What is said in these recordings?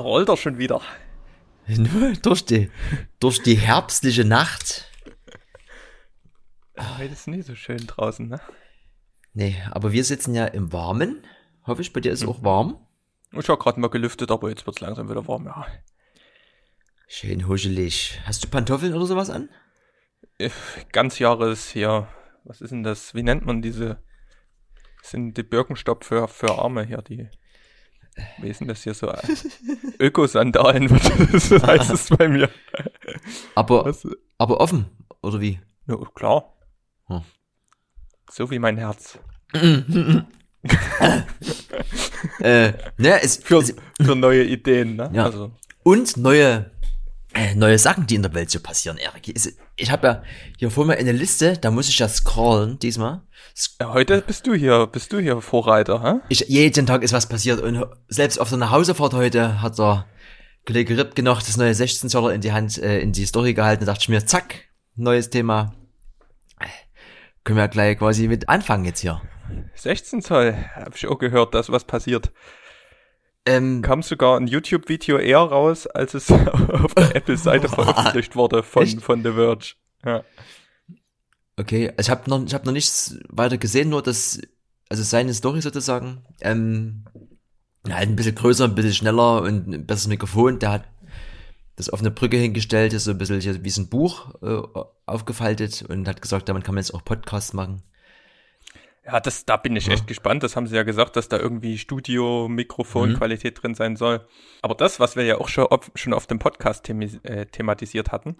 rollt er schon wieder. Nur durch die, durch die herbstliche Nacht. Ja, heute ist nie so schön draußen, ne? Nee, aber wir sitzen ja im Warmen. Hoffe ich, bei dir ist es auch warm. Ich habe gerade mal gelüftet, aber jetzt wird's langsam wieder warm, ja. Schön huschelig. Hast du Pantoffeln oder sowas an? Äh, Ganz Jahres hier. Was ist denn das? Wie nennt man diese? Das sind die Birkenstock für, für Arme hier, die. Wie ist denn das hier so? Ökosandalen, so heißt es bei mir. Aber, Was? aber offen, oder wie? Ja, klar. Hm. So wie mein Herz. Äh, ne, es, Für, es, für neue Ideen, ne? Ja. Also, und neue, neue Sachen, die in der Welt so passieren, Erik. Ich habe ja hier vor mir eine Liste, da muss ich ja scrollen diesmal. Heute bist du hier, bist du hier Vorreiter, hä? Ich, jeden Tag ist was passiert und selbst auf der Nachhausefahrt heute hat der Kollege Ripke noch das neue 16 Zoller in die Hand, äh, in die Story gehalten. Da dachte ich mir, zack, neues Thema. Äh, Können wir ja gleich quasi mit anfangen jetzt hier. 16 Zoll, hab ich auch gehört, dass was passiert. Ähm, Kam sogar ein YouTube-Video eher raus, als es auf der Apple-Seite veröffentlicht wurde von, Echt? von The Verge. Ja. Okay, ich habe noch, ich hab noch nichts weiter gesehen, nur dass, also seine Story sozusagen, ähm, halt ein bisschen größer, ein bisschen schneller und ein besseres Mikrofon. Der hat das auf eine Brücke hingestellt, ist so ein bisschen wie so ein Buch äh, aufgefaltet und hat gesagt, damit kann man jetzt auch Podcasts machen. Ja, das, da bin ich echt gespannt. Das haben sie ja gesagt, dass da irgendwie Studio-Mikrofon-Qualität drin sein soll. Aber das, was wir ja auch schon, auf, schon auf dem Podcast themi äh, thematisiert hatten,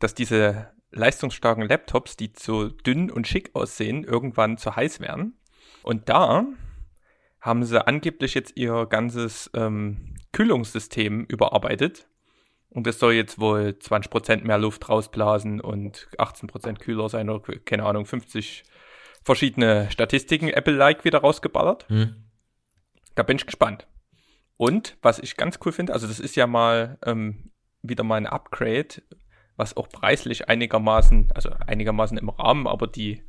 dass diese leistungsstarken Laptops, die so dünn und schick aussehen, irgendwann zu heiß werden. Und da haben sie angeblich jetzt ihr ganzes ähm, Kühlungssystem überarbeitet. Und das soll jetzt wohl 20% mehr Luft rausblasen und 18% kühler sein oder keine Ahnung, 50 verschiedene Statistiken Apple-like wieder rausgeballert. Hm? Da bin ich gespannt. Und was ich ganz cool finde, also das ist ja mal ähm, wieder mal ein Upgrade, was auch preislich einigermaßen, also einigermaßen im Rahmen, aber die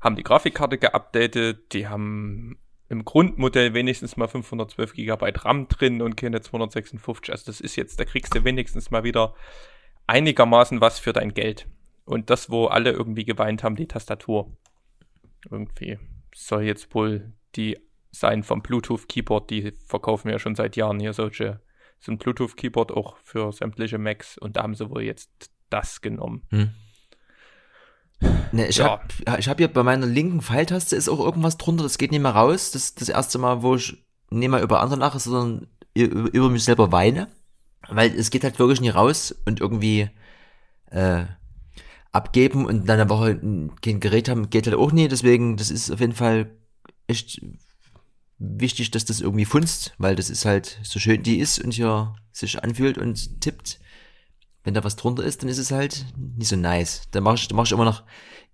haben die Grafikkarte geupdatet, die haben im Grundmodell wenigstens mal 512 GB RAM drin und keine 256. Also das ist jetzt, da kriegst du wenigstens mal wieder einigermaßen was für dein Geld. Und das, wo alle irgendwie geweint haben, die Tastatur. Irgendwie soll jetzt wohl die sein vom Bluetooth Keyboard, die verkaufen ja schon seit Jahren hier solche, so ein Bluetooth Keyboard auch für sämtliche Macs und da haben sie wohl jetzt das genommen. Hm. Ne, ich Ja. hab, ja, ich hab hier bei meiner linken Pfeiltaste ist auch irgendwas drunter, das geht nicht mehr raus. Das ist das erste Mal, wo ich nicht mal über andere lache, sondern über, über mich selber weine. Weil es geht halt wirklich nie raus und irgendwie äh, abgeben und dann eine Woche kein Gerät haben, geht halt auch nie. Deswegen, das ist auf jeden Fall echt wichtig, dass das irgendwie funzt, weil das ist halt so schön die ist und hier sich anfühlt und tippt. Wenn da was drunter ist, dann ist es halt nicht so nice. Dann mache ich, dann mach ich immer noch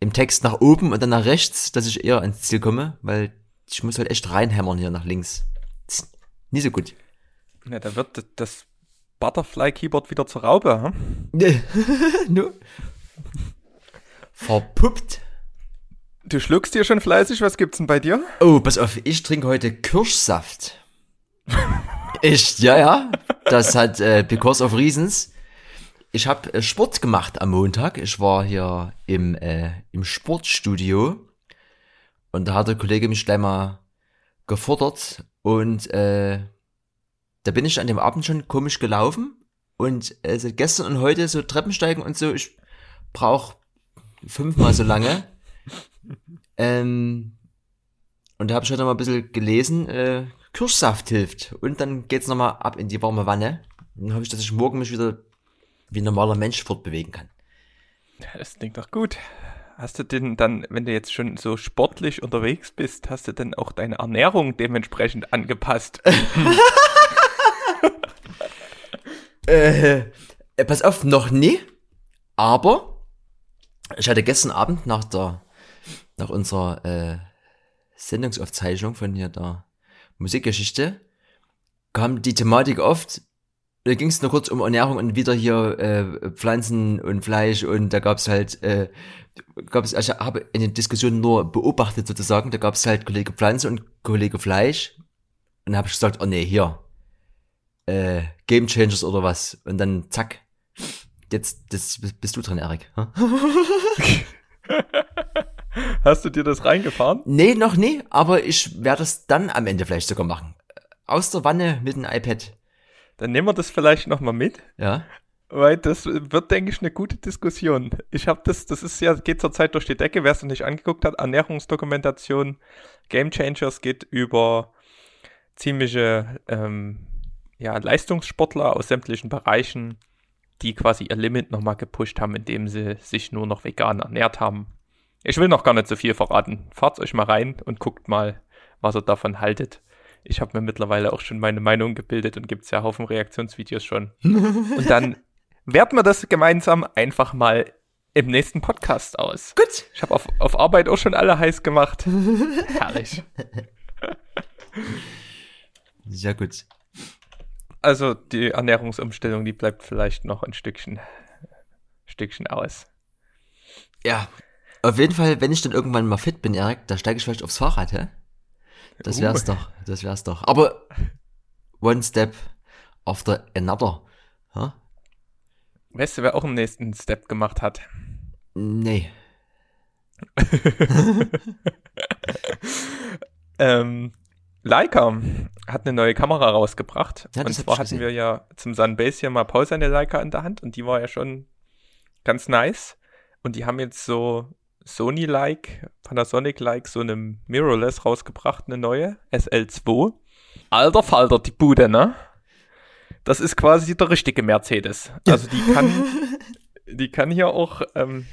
im Text nach oben und dann nach rechts, dass ich eher ans Ziel komme, weil ich muss halt echt reinhämmern hier nach links. Nicht so gut. Ja, da wird das Butterfly Keyboard wieder zur Raube. Hm? no. Verpuppt. Du schluckst dir schon fleißig, was gibt's denn bei dir? Oh, pass auf, ich trinke heute Kirschsaft. Echt, ja, ja. Das hat äh, because of reasons. Ich habe äh, Sport gemacht am Montag. Ich war hier im, äh, im Sportstudio und da hat der Kollege mich gleich mal gefordert und äh, da bin ich an dem Abend schon komisch gelaufen und äh, seit gestern und heute so Treppensteigen und so, ich brauche fünfmal so lange. Ähm, und da habe ich heute noch mal ein bisschen gelesen, äh, Kirschsaft hilft. Und dann geht's noch mal ab in die warme Wanne. Dann hoffe ich, dass ich morgen mich wieder wie ein normaler Mensch fortbewegen kann. Ja, Das klingt doch gut. Hast du denn dann, wenn du jetzt schon so sportlich unterwegs bist, hast du denn auch deine Ernährung dementsprechend angepasst? Äh, äh, pass auf, noch nie. Aber ich hatte gestern Abend nach der, nach unserer äh, Sendungsaufzeichnung von hier der Musikgeschichte, kam die Thematik oft, da ging es nur kurz um Ernährung und wieder hier äh, Pflanzen und Fleisch und da gab es halt, äh, gab es, also ich habe eine Diskussion nur beobachtet sozusagen, da gab es halt Kollege Pflanze und Kollege Fleisch und da habe ich gesagt, oh nee, hier, äh, Game Changers oder was. Und dann zack. Jetzt das, bist du dran, Erik. Hast du dir das reingefahren? Nee, noch nie, aber ich werde es dann am Ende vielleicht sogar machen. Aus der Wanne mit dem iPad. Dann nehmen wir das vielleicht nochmal mit. Ja. Weil das wird, denke ich, eine gute Diskussion. Ich habe das, das ist ja, geht zurzeit durch die Decke, wer es noch nicht angeguckt hat, Ernährungsdokumentation, Game Changers geht über ziemliche ähm, ja, Leistungssportler aus sämtlichen Bereichen, die quasi ihr Limit nochmal gepusht haben, indem sie sich nur noch vegan ernährt haben. Ich will noch gar nicht so viel verraten. Fahrt euch mal rein und guckt mal, was ihr davon haltet. Ich habe mir mittlerweile auch schon meine Meinung gebildet und gibt es ja Haufen Reaktionsvideos schon. und dann werten wir das gemeinsam einfach mal im nächsten Podcast aus. Gut. Ich habe auf, auf Arbeit auch schon alle heiß gemacht. Herrlich. Sehr gut. Also die Ernährungsumstellung, die bleibt vielleicht noch ein Stückchen, Stückchen aus. Ja. Auf jeden Fall, wenn ich dann irgendwann mal fit bin, Erik, da steige ich vielleicht aufs Fahrrad, hä? Das wär's uh. doch, das wär's doch. Aber one step after another. Huh? Weißt du, wer auch im nächsten Step gemacht hat? Nee. ähm, Leica hat eine neue Kamera rausgebracht. Ja, und zwar hatten wir ja zum Sunbase hier mal Pause eine Leica in der Hand und die war ja schon ganz nice. Und die haben jetzt so Sony-like, Panasonic-like, so eine Mirrorless rausgebracht, eine neue, SL2. Alter Falter, die Bude, ne? Das ist quasi der richtige Mercedes. Also die kann, die kann hier auch ähm,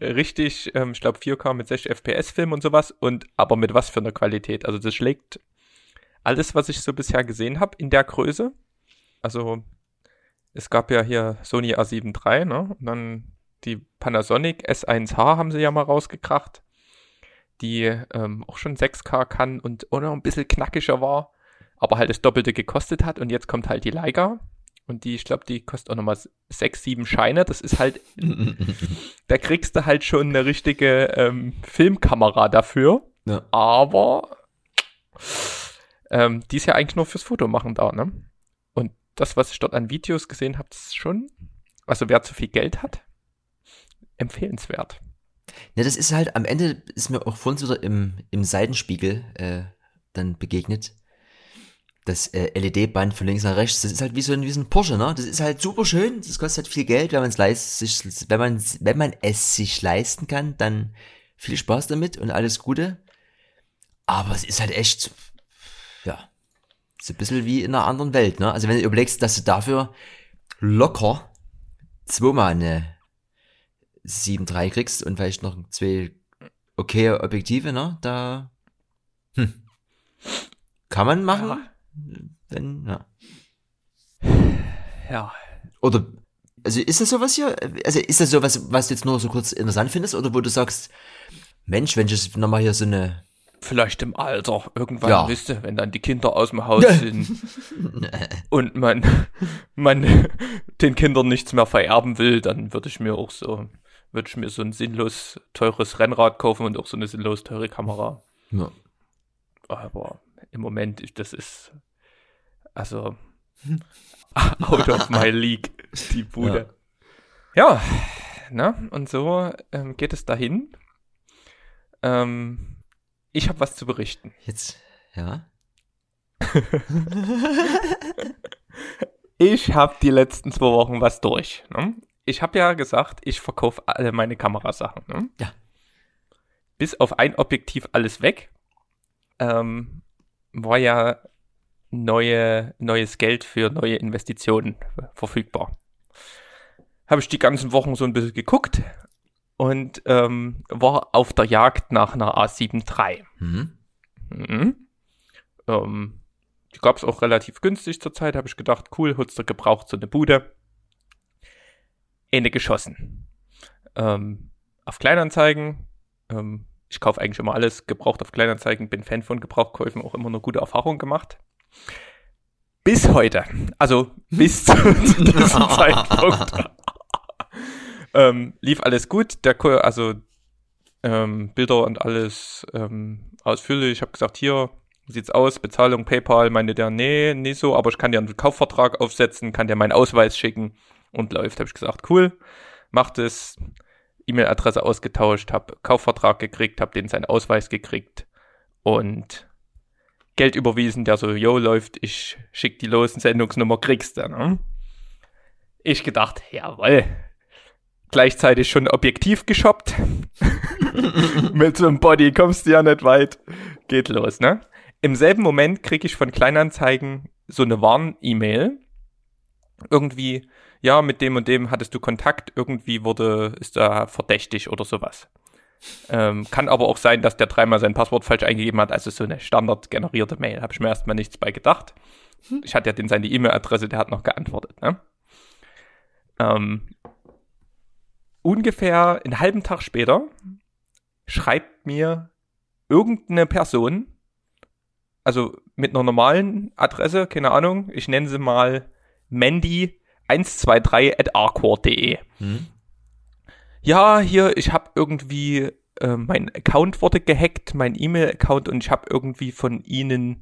richtig, ähm, ich glaube 4K mit 60 FPS filmen und sowas und aber mit was für einer Qualität. Also das schlägt alles, was ich so bisher gesehen habe, in der Größe. Also es gab ja hier Sony A7 III, ne? Und dann die Panasonic S1H haben sie ja mal rausgekracht, die ähm, auch schon 6K kann und auch noch ein bisschen knackiger war, aber halt das Doppelte gekostet hat. Und jetzt kommt halt die Leica. Und die, ich glaube, die kostet auch nochmal 6, 7 Scheine. Das ist halt, da kriegst du halt schon eine richtige ähm, Filmkamera dafür. Ja. Aber ähm, die ist ja eigentlich nur fürs Fotomachen da, ne? Und das, was ich dort an Videos gesehen habe, ist schon, also wer zu viel Geld hat, empfehlenswert. Ja, das ist halt, am Ende ist mir auch vorhin wieder im, im Seitenspiegel äh, dann begegnet. Das äh, LED-Band von links nach rechts, das ist halt wie so ein, wie so ein Porsche, ne? Das ist halt super schön, das kostet halt viel Geld, wenn man es wenn man, wenn man es sich leisten kann, dann viel Spaß damit und alles Gute. Aber es ist halt echt, ja, so ein bisschen wie in einer anderen Welt, ne? Also wenn du überlegst, dass du dafür locker zweimal eine 7.3 kriegst und vielleicht noch zwei okay Objektive, ne? Da hm, kann man machen, ja. wenn, ja. Ja. Oder, also ist das sowas hier? Also ist das sowas, was du jetzt nur so kurz interessant findest oder wo du sagst, Mensch, wenn ich jetzt nochmal hier so eine Vielleicht im Alter, irgendwann, ja. wisst ihr, wenn dann die Kinder aus dem Haus sind und man, man den Kindern nichts mehr vererben will, dann würde ich mir auch so würde ich mir so ein sinnlos teures Rennrad kaufen und auch so eine sinnlos teure Kamera. Ja. Aber im Moment, das ist also out of my league, die Bude. Ja, ja ne? Und so ähm, geht es dahin. Ähm, ich habe was zu berichten. Jetzt, ja. ich habe die letzten zwei Wochen was durch. Ne? ich habe ja gesagt, ich verkaufe alle meine Kamerasachen. Ne? Ja. Bis auf ein Objektiv alles weg. Ähm, war ja neue, neues Geld für neue Investitionen verfügbar. Habe ich die ganzen Wochen so ein bisschen geguckt und ähm, war auf der Jagd nach einer A7 III. Mhm. Mhm. Ähm, die gab es auch relativ günstig zur Zeit, habe ich gedacht, cool, du gebraucht so eine Bude. Ende geschossen. Ähm, auf Kleinanzeigen, ähm, ich kaufe eigentlich immer alles gebraucht auf Kleinanzeigen, bin Fan von Gebrauchkäufen, auch immer eine gute Erfahrung gemacht. Bis heute, also bis zu diesem Zeitpunkt, ähm, lief alles gut. Der, also ähm, Bilder und alles ähm, ausführlich. Ich habe gesagt, hier sieht's aus? Bezahlung, PayPal, meinte der, nee, nicht so, aber ich kann dir einen Kaufvertrag aufsetzen, kann dir meinen Ausweis schicken und läuft. Habe ich gesagt, cool, macht es, E-Mail-Adresse ausgetauscht, habe Kaufvertrag gekriegt, habe den seinen Ausweis gekriegt und Geld überwiesen, der so, yo, läuft, ich schick die los, Sendungsnummer kriegst du, ne? Ich gedacht, jawoll. Gleichzeitig schon objektiv geshoppt. Mit so einem Body kommst du ja nicht weit. Geht los, ne? Im selben Moment kriege ich von Kleinanzeigen so eine Warn-E-Mail. Irgendwie, ja, mit dem und dem hattest du Kontakt, irgendwie wurde, ist da verdächtig oder sowas. Ähm, kann aber auch sein, dass der dreimal sein Passwort falsch eingegeben hat, also so eine standardgenerierte Mail. Habe ich mir erstmal nichts bei gedacht. Hm. Ich hatte ja den seine E-Mail-Adresse, der hat noch geantwortet. Ne? Ähm, ungefähr einen halben Tag später schreibt mir irgendeine Person, also mit einer normalen Adresse, keine Ahnung, ich nenne sie mal Mandy123 at arcor.de. Hm. Ja, hier, ich habe irgendwie, äh, mein Account wurde gehackt, mein E-Mail-Account und ich habe irgendwie von ihnen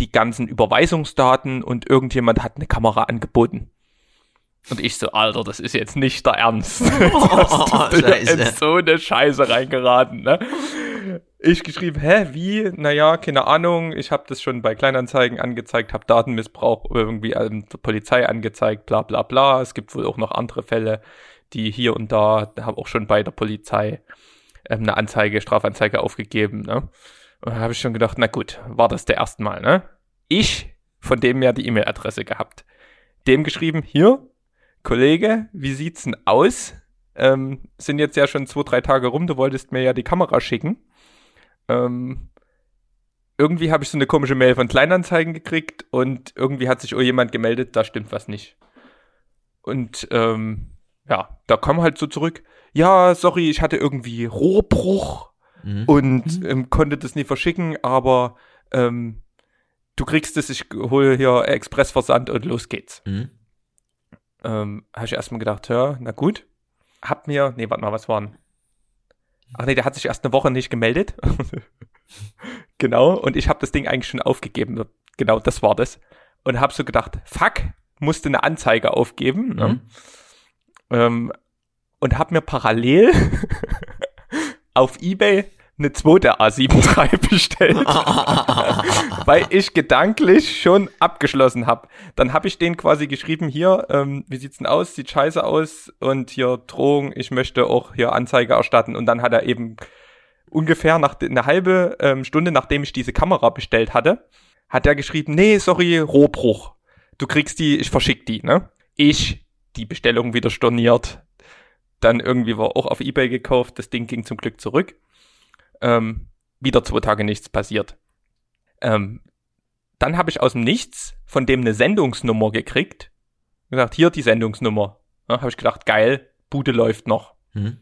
die ganzen Überweisungsdaten und irgendjemand hat eine Kamera angeboten. Und ich so, Alter, das ist jetzt nicht der Ernst. Oh, in so eine Scheiße reingeraten, ne? Ich geschrieben, hä, wie? Naja, keine Ahnung. Ich habe das schon bei Kleinanzeigen angezeigt, habe Datenmissbrauch irgendwie an der Polizei angezeigt, bla bla bla. Es gibt wohl auch noch andere Fälle, die hier und da, habe auch schon bei der Polizei ähm, eine Anzeige, Strafanzeige aufgegeben, ne? Und da habe ich schon gedacht, na gut, war das der erste Mal, ne? Ich, von dem ja die E-Mail-Adresse gehabt. Dem geschrieben, hier, Kollege, wie sieht's denn aus? Ähm, sind jetzt ja schon zwei, drei Tage rum, du wolltest mir ja die Kamera schicken. Ähm, irgendwie habe ich so eine komische Mail von Kleinanzeigen gekriegt und irgendwie hat sich auch jemand gemeldet, da stimmt was nicht. Und ähm, ja, da kam halt so zurück, ja, sorry, ich hatte irgendwie Rohrbruch mhm. und mhm. ähm, konnte das nie verschicken, aber ähm, du kriegst es, ich hole hier Expressversand und los geht's. Mhm ähm, habe ich erstmal gedacht, ja, na gut. Hab mir, nee, warte mal, was waren? Ach nee, der hat sich erst eine Woche nicht gemeldet. genau, und ich habe das Ding eigentlich schon aufgegeben. Genau, das war das. Und habe so gedacht, fuck, musste eine Anzeige aufgeben. Ne? Mhm. Ähm, und habe mir parallel auf Ebay eine zweite A7 III bestellt, weil ich gedanklich schon abgeschlossen habe. Dann habe ich denen quasi geschrieben, hier, ähm, wie sieht's denn aus? Sieht scheiße aus und hier Drohung, ich möchte auch hier Anzeige erstatten. Und dann hat er eben ungefähr nach eine halbe ähm, Stunde, nachdem ich diese Kamera bestellt hatte, hat er geschrieben, nee, sorry, Rohbruch. Du kriegst die, ich verschick die, ne? Ich die Bestellung wieder storniert. Dann irgendwie war auch auf Ebay gekauft, das Ding ging zum Glück zurück ähm, wieder zwei Tage nichts passiert. Ähm, dann habe ich aus dem Nichts von dem eine Sendungsnummer gekriegt. Gesagt, hier die Sendungsnummer. Ja, habe ich gedacht, geil, Bude läuft noch. Mhm.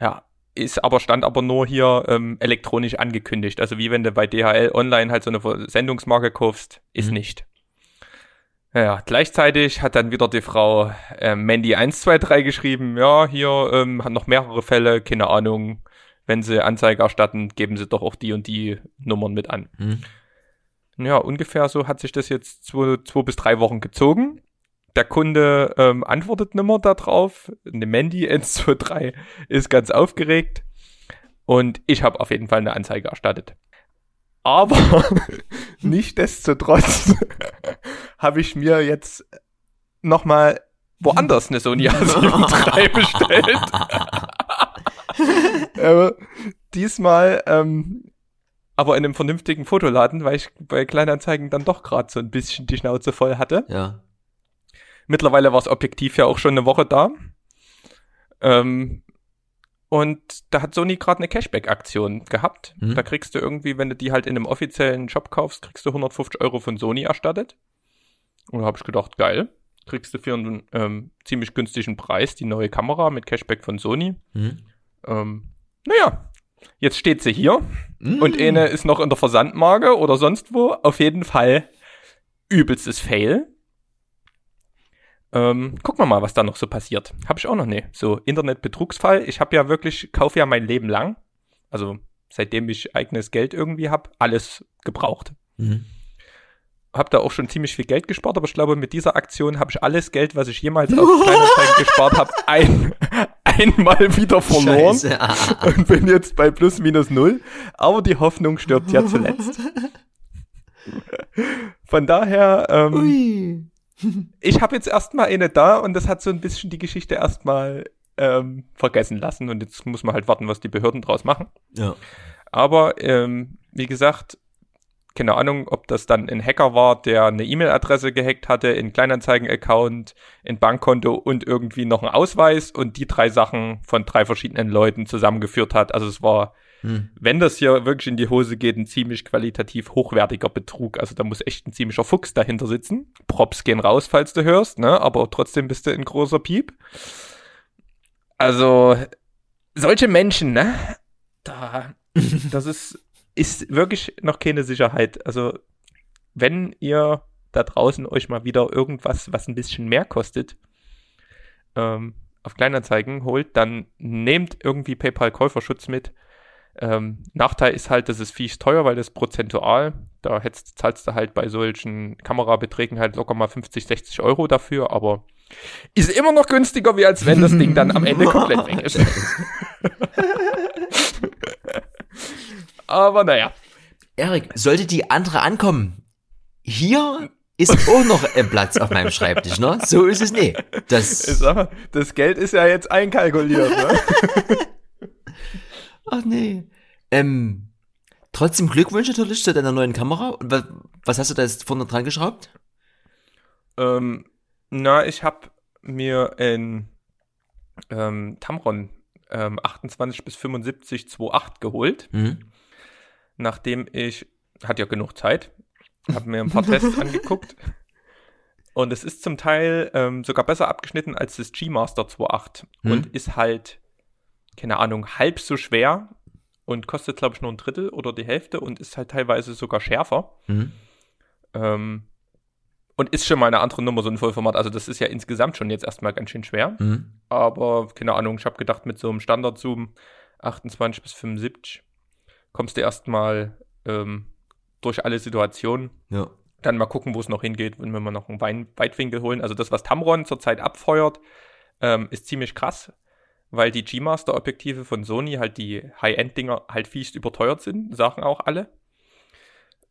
Ja, ist aber stand aber nur hier ähm, elektronisch angekündigt. Also wie wenn du bei DHL online halt so eine Sendungsmarke kaufst, ist mhm. nicht. Ja, gleichzeitig hat dann wieder die Frau äh, Mandy123 geschrieben, ja, hier ähm, hat noch mehrere Fälle, keine Ahnung, wenn sie Anzeige erstatten, geben sie doch auch die und die Nummern mit an. Mhm. Ja, ungefähr so hat sich das jetzt zwei, zwei bis drei Wochen gezogen. Der Kunde ähm, antwortet nimmer darauf. Eine Mandy 123 ist ganz aufgeregt. Und ich habe auf jeden Fall eine Anzeige erstattet. Aber nichtsdestotrotz habe ich mir jetzt nochmal woanders eine Sony A7 III bestellt. äh, diesmal ähm, aber in einem vernünftigen Fotoladen, weil ich bei Kleinanzeigen dann doch gerade so ein bisschen die Schnauze voll hatte. Ja. Mittlerweile war das Objektiv ja auch schon eine Woche da. Ähm, und da hat Sony gerade eine Cashback-Aktion gehabt. Mhm. Da kriegst du irgendwie, wenn du die halt in einem offiziellen Shop kaufst, kriegst du 150 Euro von Sony erstattet. Und da habe ich gedacht, geil. Kriegst du für einen ähm, ziemlich günstigen Preis die neue Kamera mit Cashback von Sony. Mhm. Ähm, naja, jetzt steht sie hier mm. und eine ist noch in der Versandmarke oder sonst wo. Auf jeden Fall übelstes Fail. Ähm, gucken wir mal, was da noch so passiert. Habe ich auch noch ne. So Internetbetrugsfall. Ich habe ja wirklich, kaufe ja mein Leben lang. Also seitdem ich eigenes Geld irgendwie habe, alles gebraucht. Mhm. Habe da auch schon ziemlich viel Geld gespart, aber ich glaube, mit dieser Aktion habe ich alles Geld, was ich jemals auf Kleinanzeigen gespart habe, ein, einmal wieder verloren Scheiße. Ah, und bin jetzt bei plus minus null. Aber die Hoffnung stirbt ja zuletzt. Von daher, ähm, ich habe jetzt erstmal eine da und das hat so ein bisschen die Geschichte erstmal ähm, vergessen lassen und jetzt muss man halt warten, was die Behörden draus machen. Ja. Aber ähm, wie gesagt, keine Ahnung, ob das dann ein Hacker war, der eine E-Mail-Adresse gehackt hatte, einen Kleinanzeigen-Account, ein Bankkonto und irgendwie noch einen Ausweis und die drei Sachen von drei verschiedenen Leuten zusammengeführt hat. Also es war, Hm. wenn das hier wirklich in die Hose geht, ein ziemlich qualitativ hochwertiger Betrug. Also da muss echt ein ziemlicher Fuchs dahinter sitzen. Props gehen raus, falls du hörst, ne? Aber trotzdem bist du ein großer Piep. Also, solche Menschen, ne? Da, das ist, ist wirklich noch keine Sicherheit. Also, wenn ihr da draußen euch mal wieder irgendwas, was ein bisschen mehr kostet, ähm, auf Kleinanzeigen holt, dann nehmt irgendwie PayPal-Käuferschutz mit. Ähm, Nachteil ist halt, das ist fies teuer, weil das prozentual, da hättest, zahlst du halt bei solchen Kamerabeträgen halt locker mal 50, 60 Euro dafür, aber ist immer noch günstiger, wie als wenn das Ding dann am Ende komplett weg ist. aber naja, Erik, sollte die andere ankommen, hier ist auch noch ein Platz auf meinem Schreibtisch, ne? So ist es nicht. ich Das, mal, das Geld ist ja jetzt einkalkuliert, ne? ach nee. Ähm, trotzdem Glückwunsch natürlich zu deiner neuen Kamera. Und was, was hast du da jetzt vorne dran geschraubt? ähm, na, ich habe mir ein ähm, Tamron ähm, 28 bis 75 2.8 geholt. Mhm. Nachdem ich, hat ja genug Zeit, habe mir ein paar Tests angeguckt. Und es ist zum Teil ähm, sogar besser abgeschnitten als das G-Master 2.8 Hm. und ist halt, keine Ahnung, halb so schwer und kostet, glaube ich, nur ein Drittel oder die Hälfte und ist halt teilweise sogar schärfer. Mhm. Ähm, und ist schon mal eine andere Nummer, so ein Vollformat. Also das ist ja insgesamt schon jetzt erstmal ganz schön schwer. Mhm. Aber keine Ahnung, ich habe gedacht, mit so einem Standard-Zoom 28 bis 75 kommst du erstmal ähm, durch alle Situationen. Ja. Dann mal gucken, wo es noch hingeht, wenn wir mal noch einen Wein Weitwinkel holen. Also das, was Tamron zurzeit abfeuert, ähm, ist ziemlich krass, weil die G-Master-Objektive von Sony halt die High-End-Dinger halt fies überteuert sind, sagen auch alle.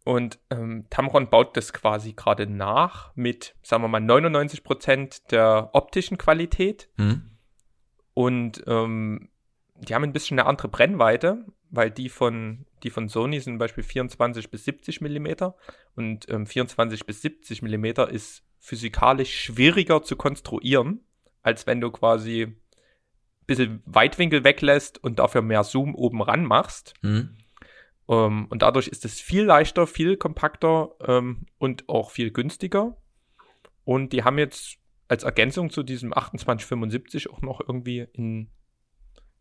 Und ähm, Tamron baut das quasi gerade nach mit, sagen wir mal, 99% der optischen Qualität Mhm. und ähm, die haben ein bisschen eine andere Brennweite, weil die von, die von Sony sind zum Beispiel 24 bis 70 Millimeter und ähm, 24 bis 70 Millimeter ist physikalisch schwieriger zu konstruieren, als wenn du quasi ein bisschen Weitwinkel weglässt und dafür mehr Zoom oben ran machst. Mhm. Ähm, und dadurch ist es viel leichter, viel kompakter ähm, und auch viel günstiger. Und die haben jetzt als Ergänzung zu diesem 2875 auch noch irgendwie in,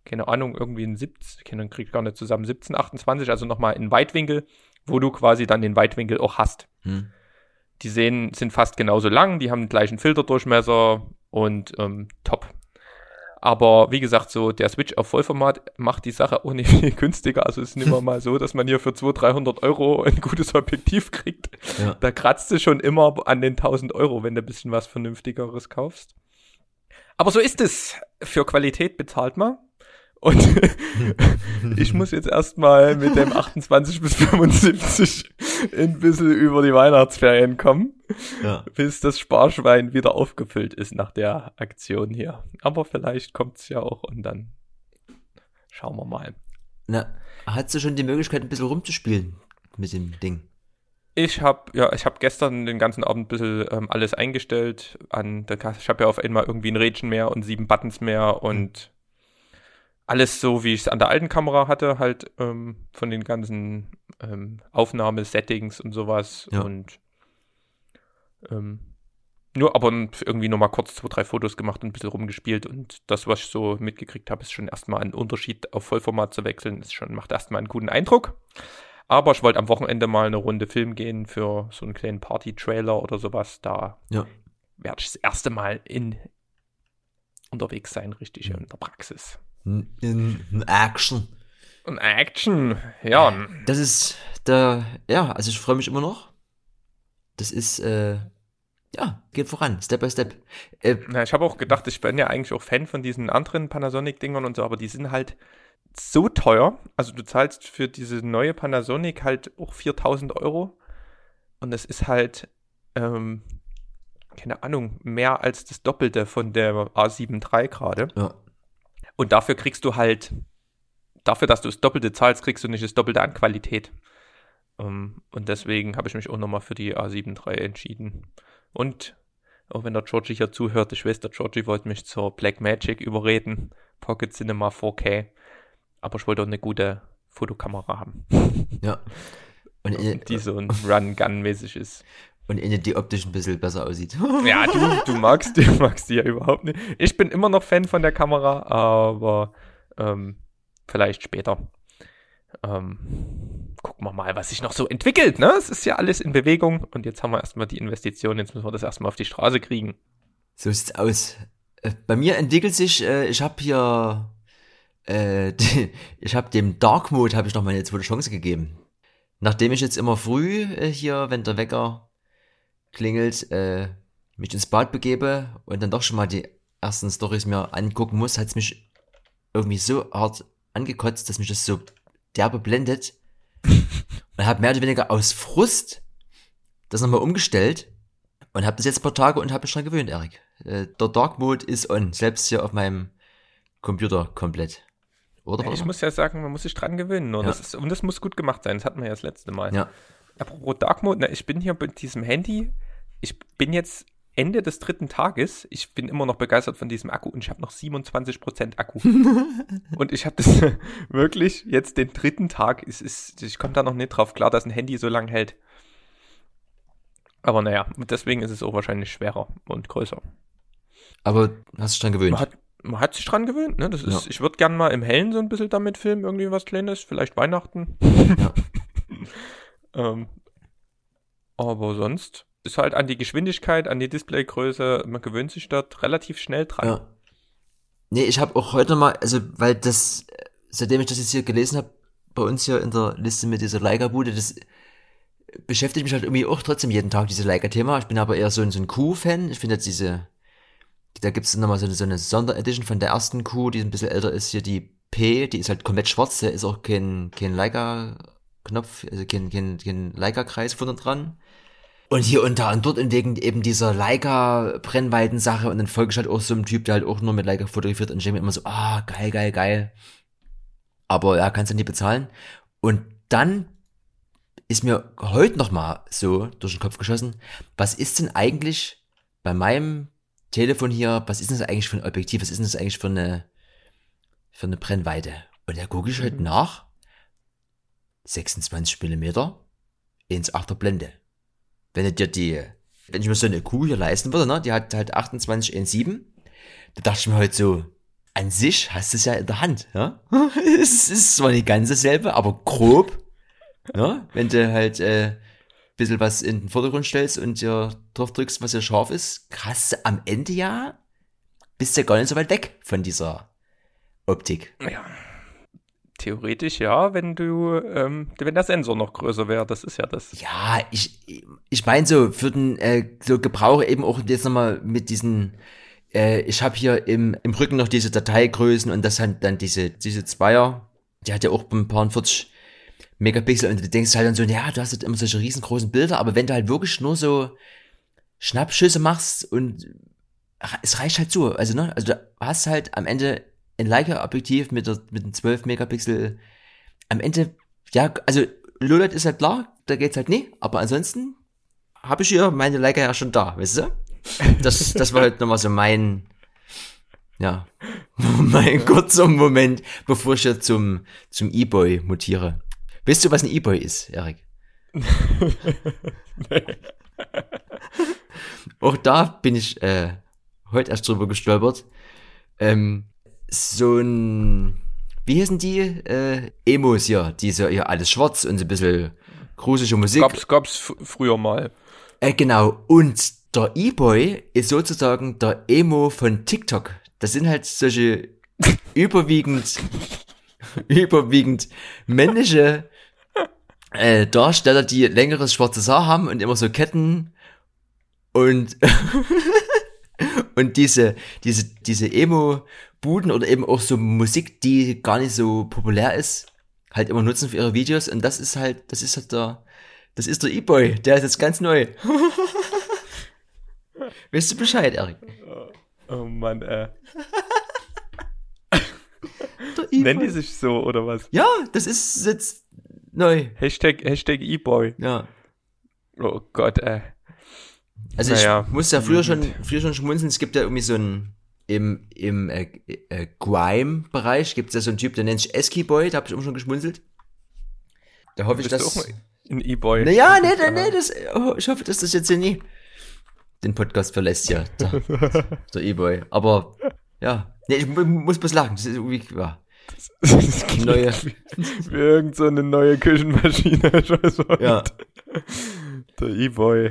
keine Ahnung, irgendwie in 17, keine Ahnung, krieg ich gar nicht zusammen, 17, 28, also nochmal in Weitwinkel, wo du quasi dann den Weitwinkel auch hast. Mhm. Die sehen, sind fast genauso lang, die haben den gleichen Filterdurchmesser und ähm, top. Aber wie gesagt, so der Switch auf Vollformat macht die Sache auch nicht viel günstiger. Also es ist nicht mehr mal so, dass man hier für 200, 300 Euro ein gutes Objektiv kriegt. Ja. Da kratzt du schon immer an den 1000 Euro, wenn du ein bisschen was Vernünftigeres kaufst. Aber so ist es. Für Qualität bezahlt man. Und ich muss jetzt erstmal mit dem 28 bis 75 ein bisschen über die Weihnachtsferien kommen, Ja. bis das Sparschwein wieder aufgefüllt ist nach der Aktion hier. Aber vielleicht kommt's ja auch und dann schauen wir mal. Na, hast du schon die Möglichkeit, ein bisschen rumzuspielen mit dem Ding? Ich habe ja, ich habe gestern den ganzen Abend ein bisschen ähm, alles eingestellt. An, der Kasse. ich habe ja auf einmal irgendwie ein Rädchen mehr und sieben Buttons mehr und alles so, wie ich es an der alten Kamera hatte, halt ähm, von den ganzen ähm, Aufnahmesettings und sowas. Ja. Und ähm, nur aber irgendwie nur mal kurz zwei, drei Fotos gemacht und ein bisschen rumgespielt. Und das, was ich so mitgekriegt habe, ist schon erstmal ein Unterschied auf Vollformat zu wechseln. Ist schon, macht erstmal einen guten Eindruck. Aber ich wollte am Wochenende mal eine Runde Film gehen für so einen kleinen Party-Trailer oder sowas. Da Ja. werde ich das erste Mal in unterwegs sein, richtig in der Praxis. In, in Action. Und Action, ja. Das ist der, ja, also ich freue mich immer noch. Das ist, äh, ja, geht voran, Step by Step. Äh, Na, ich habe auch gedacht, ich bin ja eigentlich auch Fan von diesen anderen Panasonic-Dingern und so, aber die sind halt so teuer. Also du zahlst für diese neue Panasonic halt auch 4000 Euro. Und das ist halt, ähm, keine Ahnung, mehr als das Doppelte von der A7 III gerade. Ja. Und dafür kriegst du halt, dafür, dass du das Doppelte zahlst, kriegst du nicht das Doppelte an Qualität. Um, ähm, und deswegen habe ich mich auch nochmal für die A7 III entschieden. Und auch wenn der Georgie hier zuhört, ich weiß, der Georgie wollte mich zur Black Magic überreden. Pocket Cinema 4K. Aber ich wollte auch eine gute Fotokamera haben. Ja. Und, und die so ein Run-Gun-mäßig ist. Und eine, die optisch ein bisschen besser aussieht. Ja, du, du magst, du magst die ja überhaupt nicht. Ich bin immer noch Fan von der Kamera, aber ähm, vielleicht später. Ähm, gucken wir mal, was sich noch so entwickelt. Ne? Es ist ja alles in Bewegung und jetzt haben wir erstmal die Investition, jetzt müssen wir das erstmal auf die Straße kriegen. So sieht's aus. Äh, bei mir entwickelt sich, äh, ich habe hier, äh, ich habe dem Dark Mode habe ich noch mal eine zweite Chance gegeben. Nachdem ich jetzt immer früh äh, hier, wenn der Wecker klingelt, äh, mich ins Bad begebe und dann doch schon mal die ersten Stories mir angucken muss, hat's mich irgendwie so hart angekotzt, dass mich das so derbe blendet. und habe mehr oder weniger aus Frust das nochmal umgestellt und habe das jetzt ein paar Tage und habe mich dran gewöhnt, Erik. Äh, der Dark Mode ist on, selbst hier auf meinem Computer komplett. Oder? Ich muss ja sagen, man muss sich dran gewöhnen. Und, ja. das, ist, und das muss gut gemacht sein. Das hatten wir ja das letzte Mal. Ja. Apropos Dark Mode, na, ich bin hier mit diesem Handy. Ich bin jetzt Ende des dritten Tages. Ich bin immer noch begeistert von diesem Akku und ich habe noch 27% Akku. und ich habe das wirklich jetzt den dritten Tag. Es ist, ich komme da noch nicht drauf klar, dass ein Handy so lang hält. Aber naja, deswegen ist es auch wahrscheinlich schwerer und größer. Aber hast du dich dran gewöhnt? Man hat, man hat sich dran gewöhnt, ne? Das ist, ja. ich würde gerne mal im Hellen so ein bisschen damit filmen, irgendwie was Kleines, vielleicht Weihnachten. Ja. ähm, aber sonst ist halt an die Geschwindigkeit, an die Displaygröße, man gewöhnt sich dort relativ schnell dran. Ja. Nee, ich habe auch heute mal, also weil das, seitdem ich das jetzt hier gelesen habe, bei uns hier in der Liste mit dieser Leica-Bude, das beschäftigt mich halt irgendwie auch trotzdem jeden Tag, diese Leica-Thema. Ich bin aber eher so ein, so ein Q-Fan. Ich finde jetzt diese, da gibt's nochmal so eine, so eine Sonderedition von der ersten Q, die ein bisschen älter ist, hier die P, die ist halt komplett schwarz, da ist auch kein, kein Leica-Knopf, also kein, kein, kein Leica-Kreis vorne dran. Und hier und da und dort und wegen eben dieser Leica-Brennweiten-Sache und dann folge ich halt auch so einem Typ, der halt auch nur mit Leica fotografiert und ich denke mir immer so, ah, geil, geil, geil. Aber ja, kannst du nicht bezahlen. Und dann ist mir heute nochmal so durch den Kopf geschossen, was ist denn eigentlich bei meinem Telefon hier, was ist denn das eigentlich für ein Objektiv, was ist denn das eigentlich für eine, für eine Brennweite? Und da gucke ich halt mhm. nach, 26 Millimeter, 1,8er Blende wenn du dir die, wenn ich mir so eine Kuh hier leisten würde, ne, die hat halt 28 1,7, da dachte ich mir halt so, an sich hast du es ja in der Hand, ja. es ist zwar nicht ganz dasselbe, aber grob, ne, wenn du halt, äh, bisschen was in den Vordergrund stellst und dir drauf drückst, was ja scharf ist, du am Ende ja, bist du ja gar nicht so weit weg von dieser Optik. Ja. Theoretisch ja, wenn du, ähm, wenn der Sensor noch größer wäre, das ist ja das. Ja, ich, ich meine so für den äh, so Gebrauch eben auch jetzt nochmal mit diesen, äh, ich habe hier im, im Rücken noch diese Dateigrößen und das hat dann diese, diese Zweier, die hat ja auch ein paar 40 Megapixel und du denkst halt dann so, ja, du hast halt immer solche riesengroßen Bilder, aber wenn du halt wirklich nur so Schnappschüsse machst und es reicht halt so, also ne, also du hast halt am Ende ein Leica-Objektiv mit, der, mit einem 12 Megapixel. Am Ende, ja, also Lowlight ist halt klar, da geht's halt nie, aber ansonsten habe ich hier meine Leica ja schon da, weißt du? Das, das war halt nochmal so mein, ja, mein kurzer Moment, bevor ich jetzt zum, zum E-Boy mutiere. Weißt du, was ein E-Boy ist, Erik? Auch da bin ich äh, heute erst drüber gestolpert. Ähm, so ein, wie heißen die? Äh, Emos hier, diese hier alles schwarz und so ein bisschen gruselige Musik. Gab's, gab's früher mal. Äh, genau. Und der E-Boy ist sozusagen der Emo von TikTok. Das sind halt solche überwiegend überwiegend männliche äh, Darsteller, die längeres schwarzes Haar haben und immer so Ketten und und diese diese diese Emo Buden oder eben auch so Musik, die gar nicht so populär ist, halt immer nutzen für ihre Videos und das ist halt das ist halt der das ist der E-Boy, der ist jetzt ganz neu. weißt du Bescheid, Erik? Oh Mann, äh. Nennen die sich so, oder was? Ja, das ist jetzt neu. Hashtag, Hashtag E-Boy. Ja. Oh Gott, äh. Also Naja, ich musste ja früher schon, früher schon schmunzeln, es gibt ja irgendwie so ein, im, im äh, äh, Grime-Bereich gibt es ja so einen Typ, der nennt sich Esky Boy, da habe ich immer schon geschmunzelt. Da hoffe ich, Bist du dass... auch ein E-Boy? Naja, nee, nee, nee, das, oh, ich hoffe, dass das jetzt hier nie den Podcast verlässt, ja, der, der E-Boy. Aber, ja, nee, ich mu- muss bloß lachen, das ist irgendwie, ja. Das klingt Neue. Wie, wie irgend so eine neue Küchenmaschine. Ich weiß auch Ja. Der E-Boy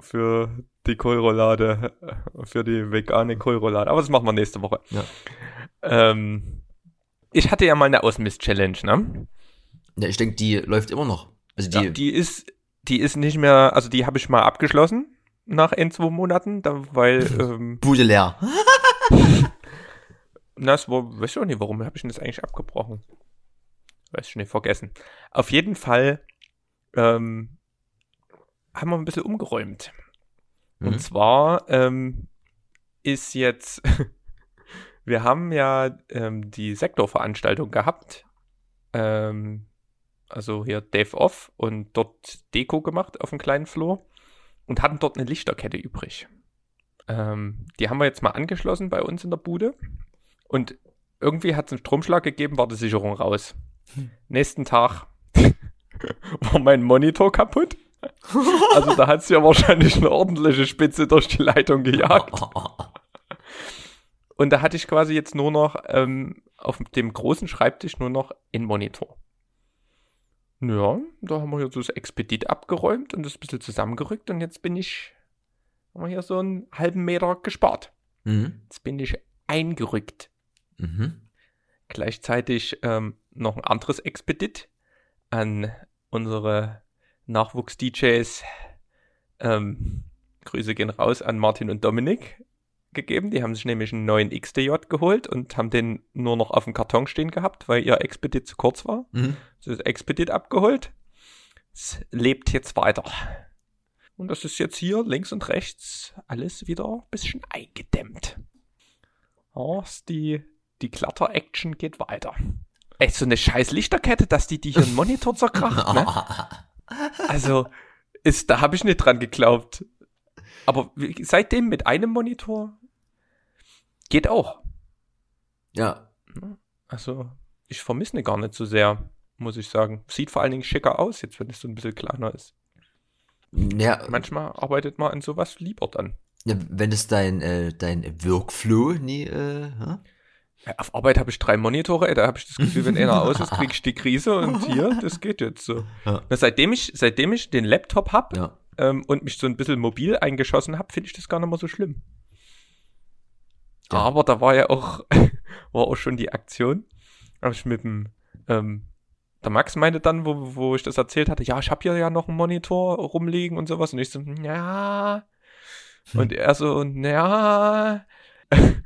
für die Kohlroulade, für die vegane Kohlroulade. Aber das machen wir nächste Woche. Ja. Ähm, ich hatte ja mal eine Ausmist-Challenge, ne? Ja, ich denke, die läuft immer noch. Also die, Die, die ist, die ist nicht mehr, also die habe ich mal abgeschlossen nach ein, zwei Monaten, da, weil, ähm, Bude leer. na, das war, weiß ich auch nicht, warum habe ich denn das eigentlich abgebrochen? Weiß ich nicht, vergessen. Auf jeden Fall, ähm, haben wir ein bisschen umgeräumt. Mhm. Und zwar ähm, ist jetzt, wir haben ja ähm, die Sektorveranstaltung gehabt, ähm, also hier Dave Off und dort Deko gemacht auf dem kleinen Floor und hatten dort eine Lichterkette übrig. Ähm, die haben wir jetzt mal angeschlossen bei uns in der Bude und irgendwie hat es einen Stromschlag gegeben, war die Sicherung raus. Nächsten Tag war mein Monitor kaputt. Also da hat es ja wahrscheinlich eine ordentliche Spitze durch die Leitung gejagt. Und da hatte ich quasi jetzt nur noch ähm, auf dem großen Schreibtisch nur noch einen Monitor. Ja, da haben wir hier so das Expedit abgeräumt und das ein bisschen zusammengerückt und jetzt bin ich, haben wir hier so einen halben Meter gespart. Mhm. Jetzt bin ich eingerückt. Mhm. Gleichzeitig ähm, noch ein anderes Expedit an unsere Nachwuchs-DJs. Ähm, Grüße gehen raus an Martin und Dominik gegeben. Die haben sich nämlich einen neuen XDJ geholt und haben den nur noch auf dem Karton stehen gehabt, weil ihr Expedit zu kurz war. Mhm. Das Expedit abgeholt. Es lebt jetzt weiter. Und das ist jetzt hier links und rechts alles wieder ein bisschen eingedämmt. Ja, ist die, die Klatter-Action geht weiter. Ey, so eine scheiß Lichterkette, dass die die hier einen Monitor zerkracht, ne? Also, ist, da habe ich nicht dran geglaubt. Aber seitdem mit einem Monitor geht auch. Ja. Also, ich vermisse ne gar nicht so sehr, muss ich sagen. Sieht vor allen Dingen schicker aus, jetzt wenn es so ein bisschen kleiner ist. Ja, Manchmal arbeitet man an sowas lieber dann. ja, wenn es dein, äh, dein Workflow nie, äh? Ja, Auf Arbeit habe ich drei Monitore, ey, da habe ich das Gefühl, wenn einer aus ist, krieg ich die Krise und hier, das geht jetzt so. Ja. Na, seitdem, ich, seitdem ich den Laptop habe ja. ähm, und mich so ein bisschen mobil eingeschossen habe, finde ich das gar nicht mehr so schlimm. Ja. Aber da war ja auch, war auch schon die Aktion, hab ich mit dem, ähm, der Max meinte dann, wo, wo ich das erzählt hatte, ja, ich habe hier ja noch einen Monitor rumliegen und sowas. Und ich so, ja. Und er so, ja.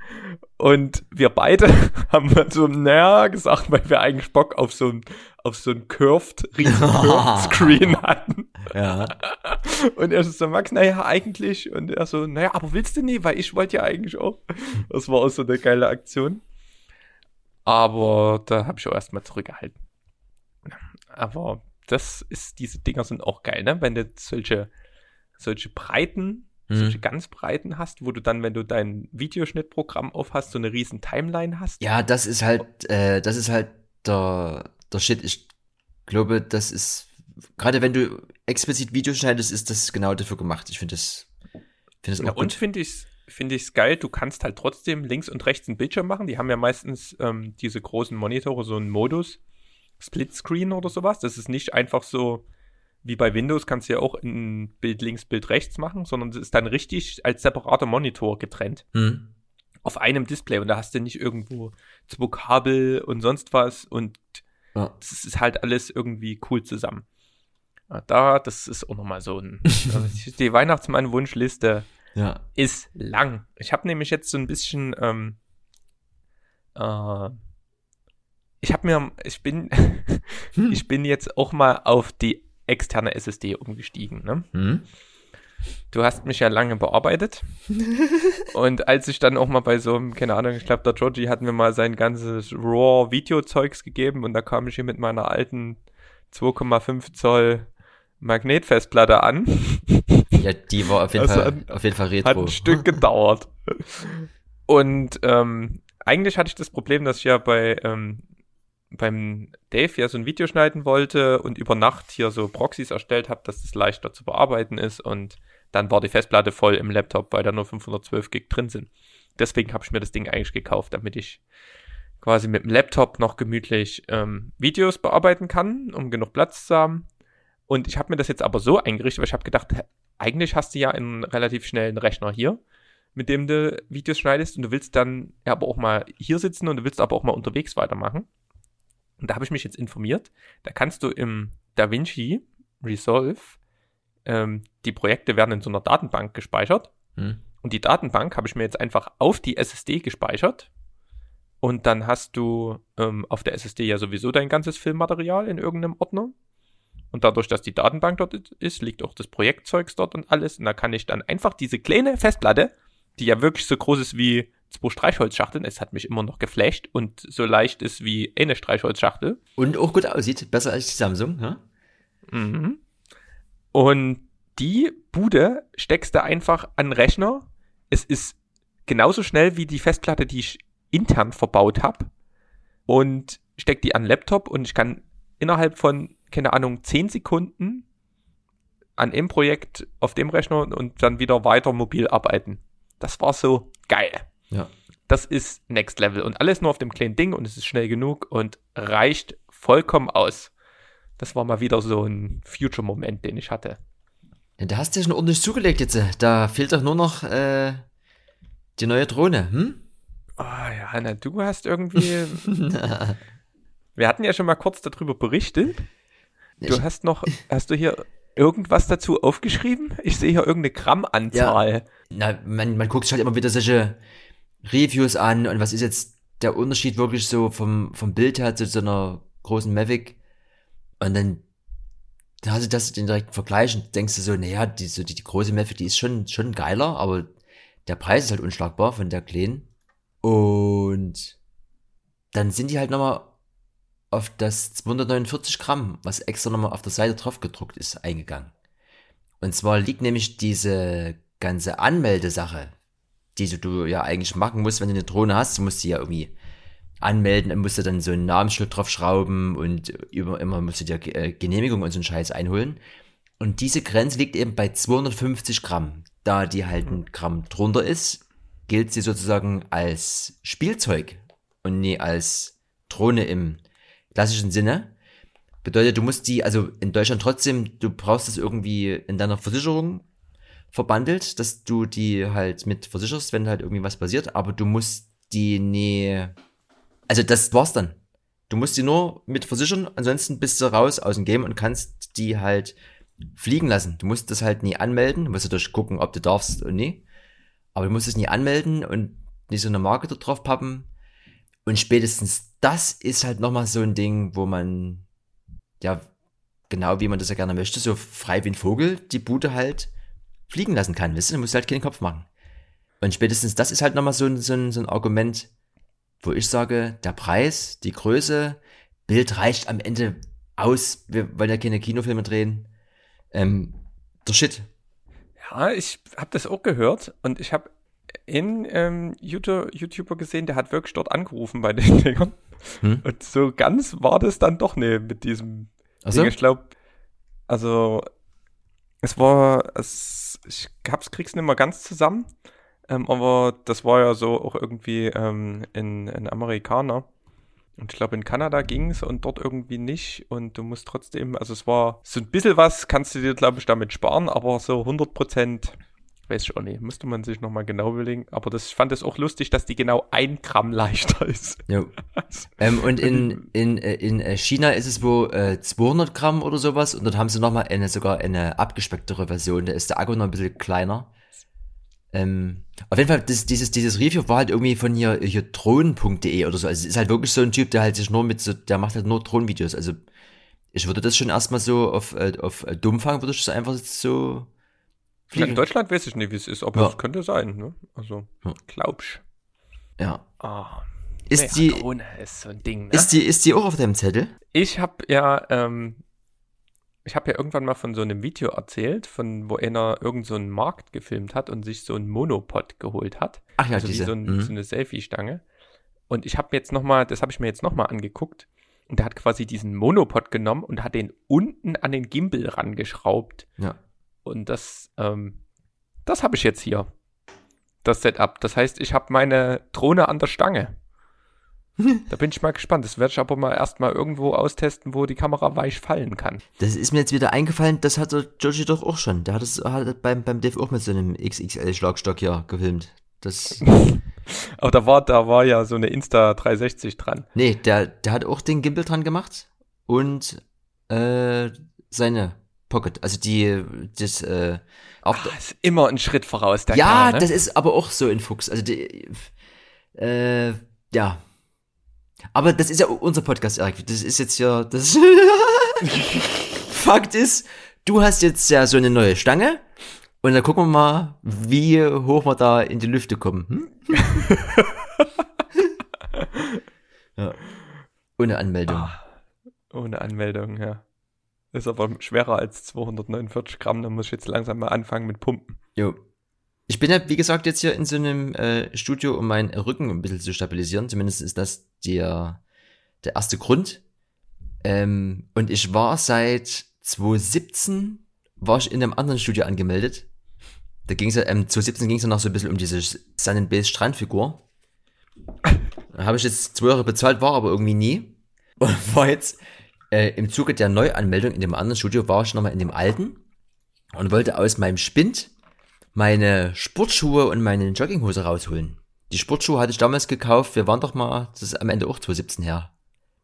Und wir beide haben dann so, naja, gesagt, weil wir eigentlich Bock auf so ein, auf so ein curved, riesen curved Screen hatten. Ja. Und er so, Max, naja, eigentlich. Und er so, naja, aber willst du nie? Weil ich wollte ja eigentlich auch. Das war auch so eine geile Aktion. Aber da habe ich auch erstmal zurückgehalten. Aber das ist, diese Dinger sind auch geil, ne? Wenn du solche, solche breiten, solche Hm. ganz breiten hast, wo du dann, wenn du dein Videoschnittprogramm auf hast, so eine riesen Timeline hast. Ja, das ist halt, äh, das ist halt der, der Shit. Ich glaube, das ist, gerade wenn du explizit Videos schneidest, ist das genau dafür gemacht. Ich finde das, finde das Ja, auch und gut. finde ich finde ich's geil, du kannst halt trotzdem links und rechts einen Bildschirm machen. Die haben ja meistens ähm, diese großen Monitore, so einen Modus, Splitscreen oder sowas. Das ist nicht einfach so, wie bei Windows kannst du ja auch ein Bild links, Bild rechts machen, sondern es ist dann richtig als separater Monitor getrennt. Hm. auf einem Display und da hast du nicht irgendwo zwei Kabel und sonst was und Ja. das ist halt alles irgendwie cool zusammen. Ja, Da, das ist auch nochmal so ein, also die Weihnachtsmann-Wunschliste Ja. ist lang. Ich habe nämlich jetzt so ein bisschen, ähm, äh, ich habe mir, ich bin, Hm. ich bin jetzt auch mal auf die externe SSD umgestiegen. Ne? Hm? Du hast mich ja lange bearbeitet. und als ich dann auch mal bei so einem, keine Ahnung, ich glaube, der Georgie hat mir mal sein ganzes RAW-Video-Zeugs gegeben und da kam ich hier mit meiner alten 2,5 Zoll Magnetfestplatte an. Ja, die war auf jeden, Also Fall, hat- auf jeden Fall Hat retro. ein Stück gedauert. Und ähm, eigentlich hatte ich das Problem, dass ich ja bei ähm, beim Dave ja so ein Video schneiden wollte und über Nacht hier so Proxys erstellt habe, dass das leichter zu bearbeiten ist und dann war die Festplatte voll im Laptop, weil da nur 512 Gig drin sind. Deswegen habe ich mir das Ding eigentlich gekauft, damit ich quasi mit dem Laptop noch gemütlich ähm, Videos bearbeiten kann, um genug Platz zu haben. Und ich habe mir das jetzt aber so eingerichtet, weil ich habe gedacht, eigentlich hast du ja einen relativ schnellen Rechner hier, mit dem du Videos schneidest und du willst dann aber auch mal hier sitzen und du willst aber auch mal unterwegs weitermachen. Und da habe ich mich jetzt informiert. Da kannst du im DaVinci Resolve, ähm, die Projekte werden in so einer Datenbank gespeichert. Hm? Und die Datenbank habe ich mir jetzt einfach auf die SSD gespeichert. Und dann hast du ähm, auf der SSD ja sowieso dein ganzes Filmmaterial in irgendeinem Ordner. Und dadurch, dass die Datenbank dort ist, liegt auch das Projektzeugs dort und alles. Und da kann ich dann einfach diese kleine Festplatte, die ja wirklich so groß ist wie zwei Streichholzschachteln, es hat mich immer noch geflasht und so leicht ist wie eine Streichholzschachtel, Und auch gut aussieht. Besser als die Samsung. Ja? Mhm. Und die Bude steckst du einfach an Rechner. Es ist genauso schnell wie die Festplatte, die ich intern verbaut habe. Und steck die an Laptop und ich kann innerhalb von, keine Ahnung, 10 Sekunden an dem Projekt auf dem Rechner und dann wieder weiter mobil arbeiten. Das war so geil. Ja. Das ist Next Level und alles nur auf dem kleinen Ding und es ist schnell genug und reicht vollkommen aus. Das war mal wieder so ein Future-Moment, den ich hatte. ja. Da hast du ja schon ordentlich zugelegt jetzt. Da fehlt doch nur noch äh, die neue Drohne. Hm? Ah ja, na, du hast irgendwie. Wir hatten ja schon mal kurz darüber berichtet. Du Ich- hast noch, hast du hier irgendwas dazu aufgeschrieben? Ich sehe hier irgendeine Grammanzahl. Na, man, man guckt sich halt immer wieder solche Reviews an und was ist jetzt der Unterschied wirklich so vom, vom Bild her zu so einer großen Mavic und dann da hast du das den direkten Vergleich und denkst du so, naja, die, so die, die große Mavic, die ist schon, schon geiler, aber der Preis ist halt unschlagbar von der kleinen und dann sind die halt nochmal auf das 249 Gramm, was extra nochmal auf der Seite drauf gedruckt ist, eingegangen. Und zwar liegt nämlich diese ganze Anmeldesache, die du, ja eigentlich machen musst, wenn du eine Drohne hast, du musst sie ja irgendwie anmelden, dann musst du dann so einen Namensschild draufschrauben und über, immer musst du dir äh, Genehmigung und so einen Scheiß einholen. Und diese Grenze liegt eben bei 250 Gramm. Da die halt ein Gramm drunter ist, gilt sie sozusagen als Spielzeug und nie als Drohne im klassischen Sinne. Bedeutet, du musst die, also in Deutschland trotzdem, du brauchst das irgendwie in deiner Versicherung verbandelt, dass du die halt mit versicherst, wenn halt irgendwie was passiert, aber du musst die nie, also das war's dann. Du musst die nur mit versichern, ansonsten bist du raus aus dem Game und kannst die halt fliegen lassen. Du musst das halt nie anmelden, du musst natürlich gucken, ob du darfst und nie, aber du musst es nie anmelden und nicht so eine Marke da drauf pappen. Und spätestens das ist halt nochmal so ein Ding, wo man, ja, genau wie man das ja gerne möchte, so frei wie ein Vogel die Bude halt fliegen lassen kann. Weißt du, du musst halt keinen Kopf machen. Und spätestens das ist halt nochmal so ein, so, ein, so ein Argument, wo ich sage, der Preis, die Größe, Bild reicht am Ende aus. Wir wollen ja keine Kinofilme drehen. Ähm, der Shit. Ja, ich habe das auch gehört und ich habe in ähm, YouTube, YouTuber gesehen, der hat wirklich dort angerufen bei den Dingern. Hm? Und so ganz war das dann doch nicht mit diesem Also. Ich glaube, also es war, es, ich hab's, krieg's nicht mehr ganz zusammen, ähm, aber das war ja so auch irgendwie ähm, in, in Amerikaner. Und ich glaube, in Kanada ging's und dort irgendwie nicht. Und du musst trotzdem, also es war so ein bisschen was, kannst du dir, glaube ich, damit sparen, aber so 100% weiß ich auch nicht. Müsste man sich nochmal genau überlegen. Aber das, ich fand es auch lustig, dass die genau ein Gramm leichter ist. Jo. ähm, und in, in, äh, in äh, China ist es wohl äh, 200 Gramm oder sowas. Und dort haben sie nochmal eine, sogar eine abgespecktere Version. Da ist der Akku noch ein bisschen kleiner. Ähm, auf jeden Fall, das, dieses, dieses Review war halt irgendwie von hier, hier drohnen.de oder so. Also es ist halt wirklich so ein Typ, der halt sich nur mit so, der macht halt nur Drohnenvideos. Also ich würde das schon erstmal so auf, äh, auf dumm fangen, würde ich das einfach so. Ja, in Deutschland weiß ich nicht, wie es ist, aber Ja. es könnte sein, ne? Also, Ja. glaubst. Ja. Ah. Ist die, ist so ein Ding, ne? ist die, ist die auch auf deinem Zettel? Ich habe ja, ähm, ich habe ja irgendwann mal von so einem Video erzählt, von wo einer irgend so einen Markt gefilmt hat und sich so einen Monopod geholt hat. Ach ja, also diese. wie so, ein, mhm. so eine Selfie-Stange. Und ich habe mir jetzt noch mal, das habe ich mir jetzt noch mal angeguckt. Und der hat quasi diesen Monopod genommen und hat den unten an den Gimbal rangeschraubt. Ja. Und das, ähm, das habe ich jetzt hier. Das Setup. Das heißt, ich habe meine Drohne an der Stange. da bin ich mal gespannt. Das werde ich aber mal erstmal irgendwo austesten, wo die Kamera weich fallen kann. Das ist mir jetzt wieder eingefallen, das hat der Joshi doch auch schon. Der hat es hat beim, beim Dave auch mit so einem XXL-Schlagstock hier gefilmt. Das. Aber da war, da war ja so eine Insta 360 dran. Nee, der, der hat auch den Gimbal dran gemacht und äh, seine Pocket. Also die, das, äh, auch, Ah, ist immer ein Schritt voraus, der ja, Kerl, ne? das ist aber auch so ein Fuchs. Also die, äh, ja. Aber das ist ja unser Podcast, Erik. Das ist jetzt ja, das Fakt ist, du hast jetzt ja so eine neue Stange und dann gucken wir mal, wie hoch wir da in die Lüfte kommen. Hm? ja. Ohne Anmeldung. Ah, ohne Anmeldung, ja. Ist aber schwerer als 249 Gramm, da muss ich jetzt langsam mal anfangen mit Pumpen. Jo. Ich bin ja, wie gesagt, jetzt hier in so einem äh, Studio, um meinen Rücken ein bisschen zu stabilisieren. Zumindest ist das der, der erste Grund. Ähm, und ich war seit 2017, war ich in einem anderen Studio angemeldet. Da ging es ja, ähm, 2017 ging es ja noch so ein bisschen um diese Sun Base Strandfigur. Habe ich jetzt zwei Jahre bezahlt, war aber irgendwie nie. Und war jetzt äh, im Zuge der Neuanmeldung in dem anderen Studio, war ich nochmal in dem alten und wollte aus meinem Spind meine Sportschuhe und meine Jogginghose rausholen. Die Sportschuhe hatte ich damals gekauft. Wir waren doch mal, das ist am Ende auch 2017 her.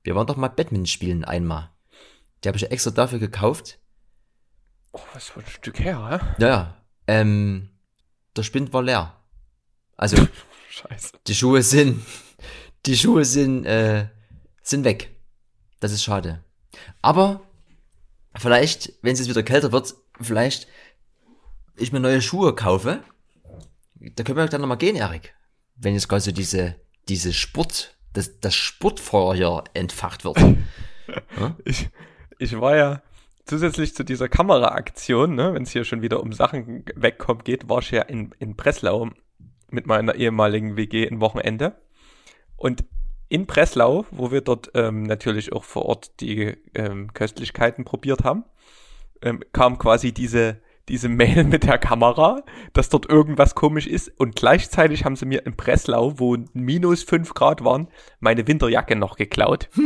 Wir waren doch mal Badminton spielen einmal. Die habe ich extra dafür gekauft. Oh, was für ein Stück her, hä? Naja, ähm, der Spind war leer. Also Scheiße. die Schuhe sind, die Schuhe sind, äh, sind weg. Das ist schade. Aber vielleicht, wenn es jetzt wieder kälter wird, vielleicht ich mir neue Schuhe kaufe. Da können wir dann nochmal gehen, Erik. Wenn jetzt quasi diese, diese Sport, das, das Sportfeuer hier entfacht wird. Ich, ich war ja zusätzlich zu dieser Kameraaktion, ne, wenn es hier schon wieder um Sachen wegkommt geht, war ich ja in, in Breslau mit meiner ehemaligen WG ein Wochenende. Und in Breslau, wo wir dort ähm, natürlich auch vor Ort die ähm, Köstlichkeiten probiert haben, ähm, kam quasi diese, diese Mail mit der Kamera, dass dort irgendwas komisch ist. Und gleichzeitig haben sie mir in Breslau, wo minus 5 Grad waren, meine Winterjacke noch geklaut.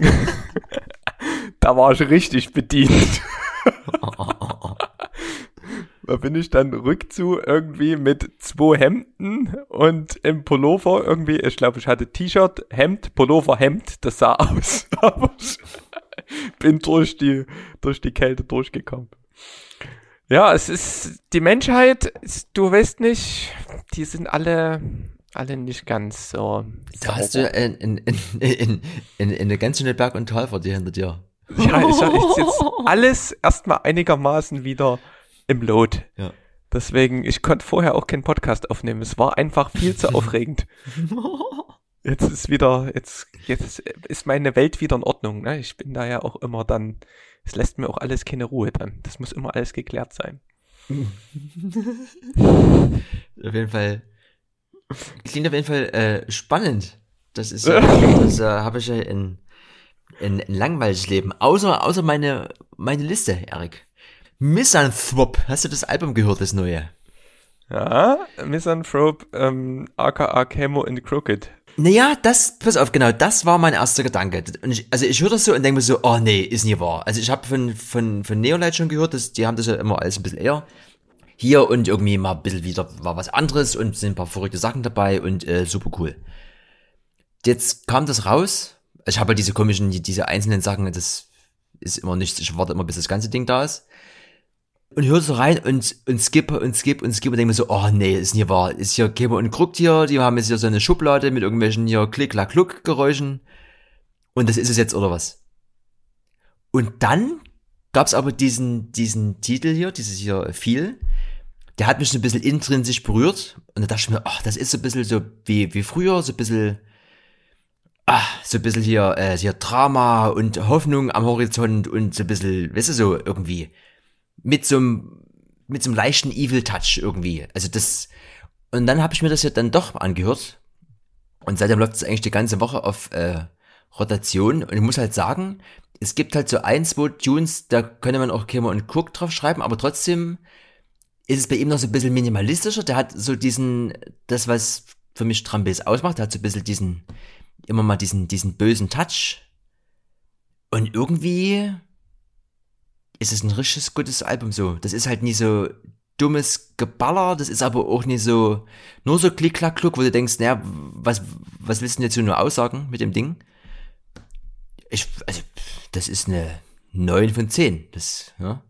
da war ich richtig bedient. Da bin ich dann rückzu irgendwie mit zwei Hemden und im Pullover irgendwie, ich glaube, ich hatte T-Shirt, Hemd, Pullover, Hemd, das sah aus. Aber ich bin durch die, durch die Kälte durchgekommen. Ja, es ist, die Menschheit, du weißt nicht, die sind alle, alle nicht ganz so. Da hast du in, in, in, in, in, in eine ganz schöne Berg- und Talfahrt hier hinter dir. Ja, ja- ist jetzt alles erstmal einigermaßen wieder im Lot. Ja. Deswegen, ich konnte vorher auch keinen Podcast aufnehmen. Es war einfach viel zu aufregend. Jetzt ist wieder, jetzt, jetzt ist meine Welt wieder in Ordnung. Ne? Ich bin da ja auch immer dann, es lässt mir auch alles keine Ruhe dann. Das muss immer alles geklärt sein. Auf jeden Fall. Klingt auf jeden Fall äh, spannend. Das ist ja, das äh, habe ich ja in, in, in langweiliges Leben. Außer, außer meine, meine Liste, Erik. Misanthrope. Hast du das Album gehört, das neue? Ja, Misanthrope, ähm, aka Camo and Crooked. Naja, das, pass auf, genau, das war mein erster Gedanke. Ich, also ich höre das so und denke mir so, oh nee, ist nie wahr. Also ich habe von, von, von Neolight schon gehört, dass, die haben das ja immer alles ein bisschen eher hier und irgendwie mal ein bisschen wieder war was anderes und sind ein paar verrückte Sachen dabei und äh, super cool. Jetzt kam das raus. Ich habe halt diese komischen, die, diese einzelnen Sachen, das ist immer nichts. Ich warte immer, bis das ganze Ding da ist. Und höre so rein und, und skippe und skippe und skippe und denke mir so, oh nee, ist hier wahr. Ist hier Käme und Kruckt hier, die haben jetzt hier so eine Schublade mit irgendwelchen hier Klick-Klack-Kluck-Geräuschen. Und das ist es jetzt, oder was? Und dann gab's aber diesen, diesen Titel hier, dieses hier viel, der hat mich so ein bisschen intrinsisch berührt. Und da dachte ich mir, ach, das ist so ein bisschen so wie, wie früher, so ein bisschen, ah, so ein bisschen hier, äh, hier Drama und Hoffnung am Horizont und so ein bisschen, weißt du, so irgendwie mit so einem, mit so einem leichten Evil-Touch irgendwie. Also das, und dann habe ich mir das ja dann doch angehört. Und seitdem läuft es eigentlich die ganze Woche auf äh, Rotation. Und ich muss halt sagen, es gibt halt so ein, zwei Tunes, da könnte man auch Kimmer und Cook drauf schreiben, aber trotzdem ist es bei ihm noch so ein bisschen minimalistischer. Der hat so diesen, das, was für mich Trambes ausmacht, der hat so ein bisschen diesen, immer mal diesen, diesen bösen Touch. Und irgendwie ist es ein richtig gutes Album so. Das ist halt nie so dummes Geballer, das ist aber auch nicht so, nur so klick, klack, kluck, wo du denkst, naja, was, was willst du denn jetzt so nur aussagen mit dem Ding? Ich, also, das ist eine 9 von 10. Das, ja.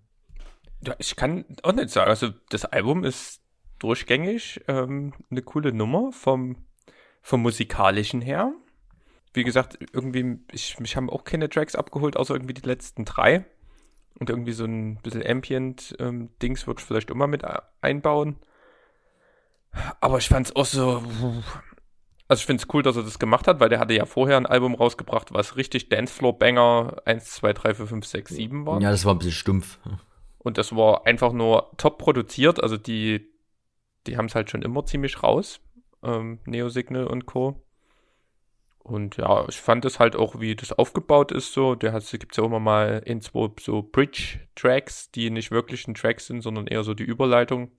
Ja, ich kann auch nicht sagen. Also das Album ist durchgängig ähm, eine coole Nummer vom, vom musikalischen her. Wie gesagt, irgendwie, ich, mich haben auch keine Tracks abgeholt, außer irgendwie die letzten drei. Und irgendwie so ein bisschen Ambient-Dings ähm, würde ich vielleicht immer mit einbauen. Aber ich fand es auch so. Also ich finde es cool, dass er das gemacht hat, weil der hatte ja vorher ein Album rausgebracht, was richtig Dancefloor-Banger 1, 2, 3, 4, 5, 6, 7 war. Ja, das war ein bisschen stumpf. Und das war einfach nur top produziert. Also die, die haben es halt schon immer ziemlich raus. Ähm, Neo Signal und Co. Und ja, ich fand es halt auch, wie das aufgebaut ist, so. Der hat, gibt's ja immer mal in zwei so Bridge-Tracks, die nicht wirklich ein Track sind, sondern eher so die Überleitung.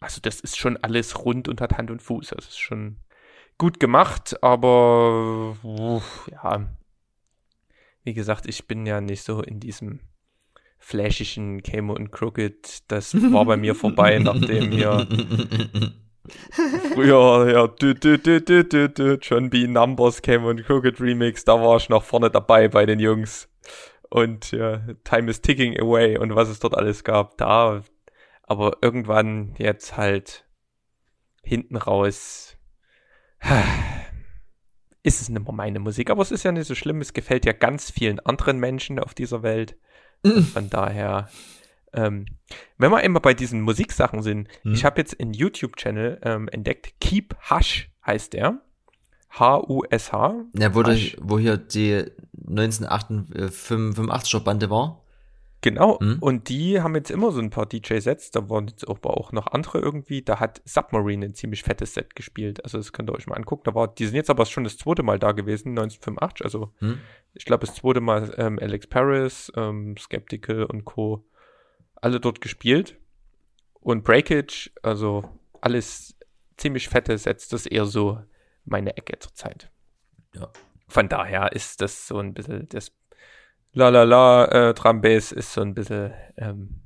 Also das ist schon alles rund und hat Hand und Fuß. Das ist schon gut gemacht, aber uff, ja. Wie gesagt, ich bin ja nicht so in diesem flashigen Camo und Crooked, das war bei mir vorbei, nachdem hier früher ja, dü, dü, dü, dü, dü, dü, John B. Numbers Camo und Crooked Remix, da war ich noch vorne dabei bei den Jungs. Und ja, Time is ticking away und was es dort alles gab, da. Aber irgendwann jetzt halt hinten raus ist es nicht mehr meine Musik. Aber es ist ja nicht so schlimm, es gefällt ja ganz vielen anderen Menschen auf dieser Welt. Von daher, ähm, wenn wir immer bei diesen Musiksachen sind, hm. ich habe jetzt einen YouTube-Channel ähm, entdeckt, Keep Hush heißt der. H-U-S-H. Ja, wo, durch, wo hier die 1985er Bande war. Genau, mhm. und die haben jetzt immer so ein paar DJ-Sets, da waren jetzt aber auch noch andere irgendwie, da hat Submarine ein ziemlich fettes Set gespielt, also das könnt ihr euch mal angucken, da war, die sind jetzt aber schon das zweite Mal da gewesen, 1985, also mhm. ich glaube das zweite Mal ähm, Alex Paris, ähm, Skeptical und Co. alle dort gespielt und Breakage, also alles ziemlich fette Sets, das ist eher so meine Ecke zurzeit. Ja. Von daher ist das so ein bisschen das La La La äh, Drum Bass ist so ein bisschen, ähm,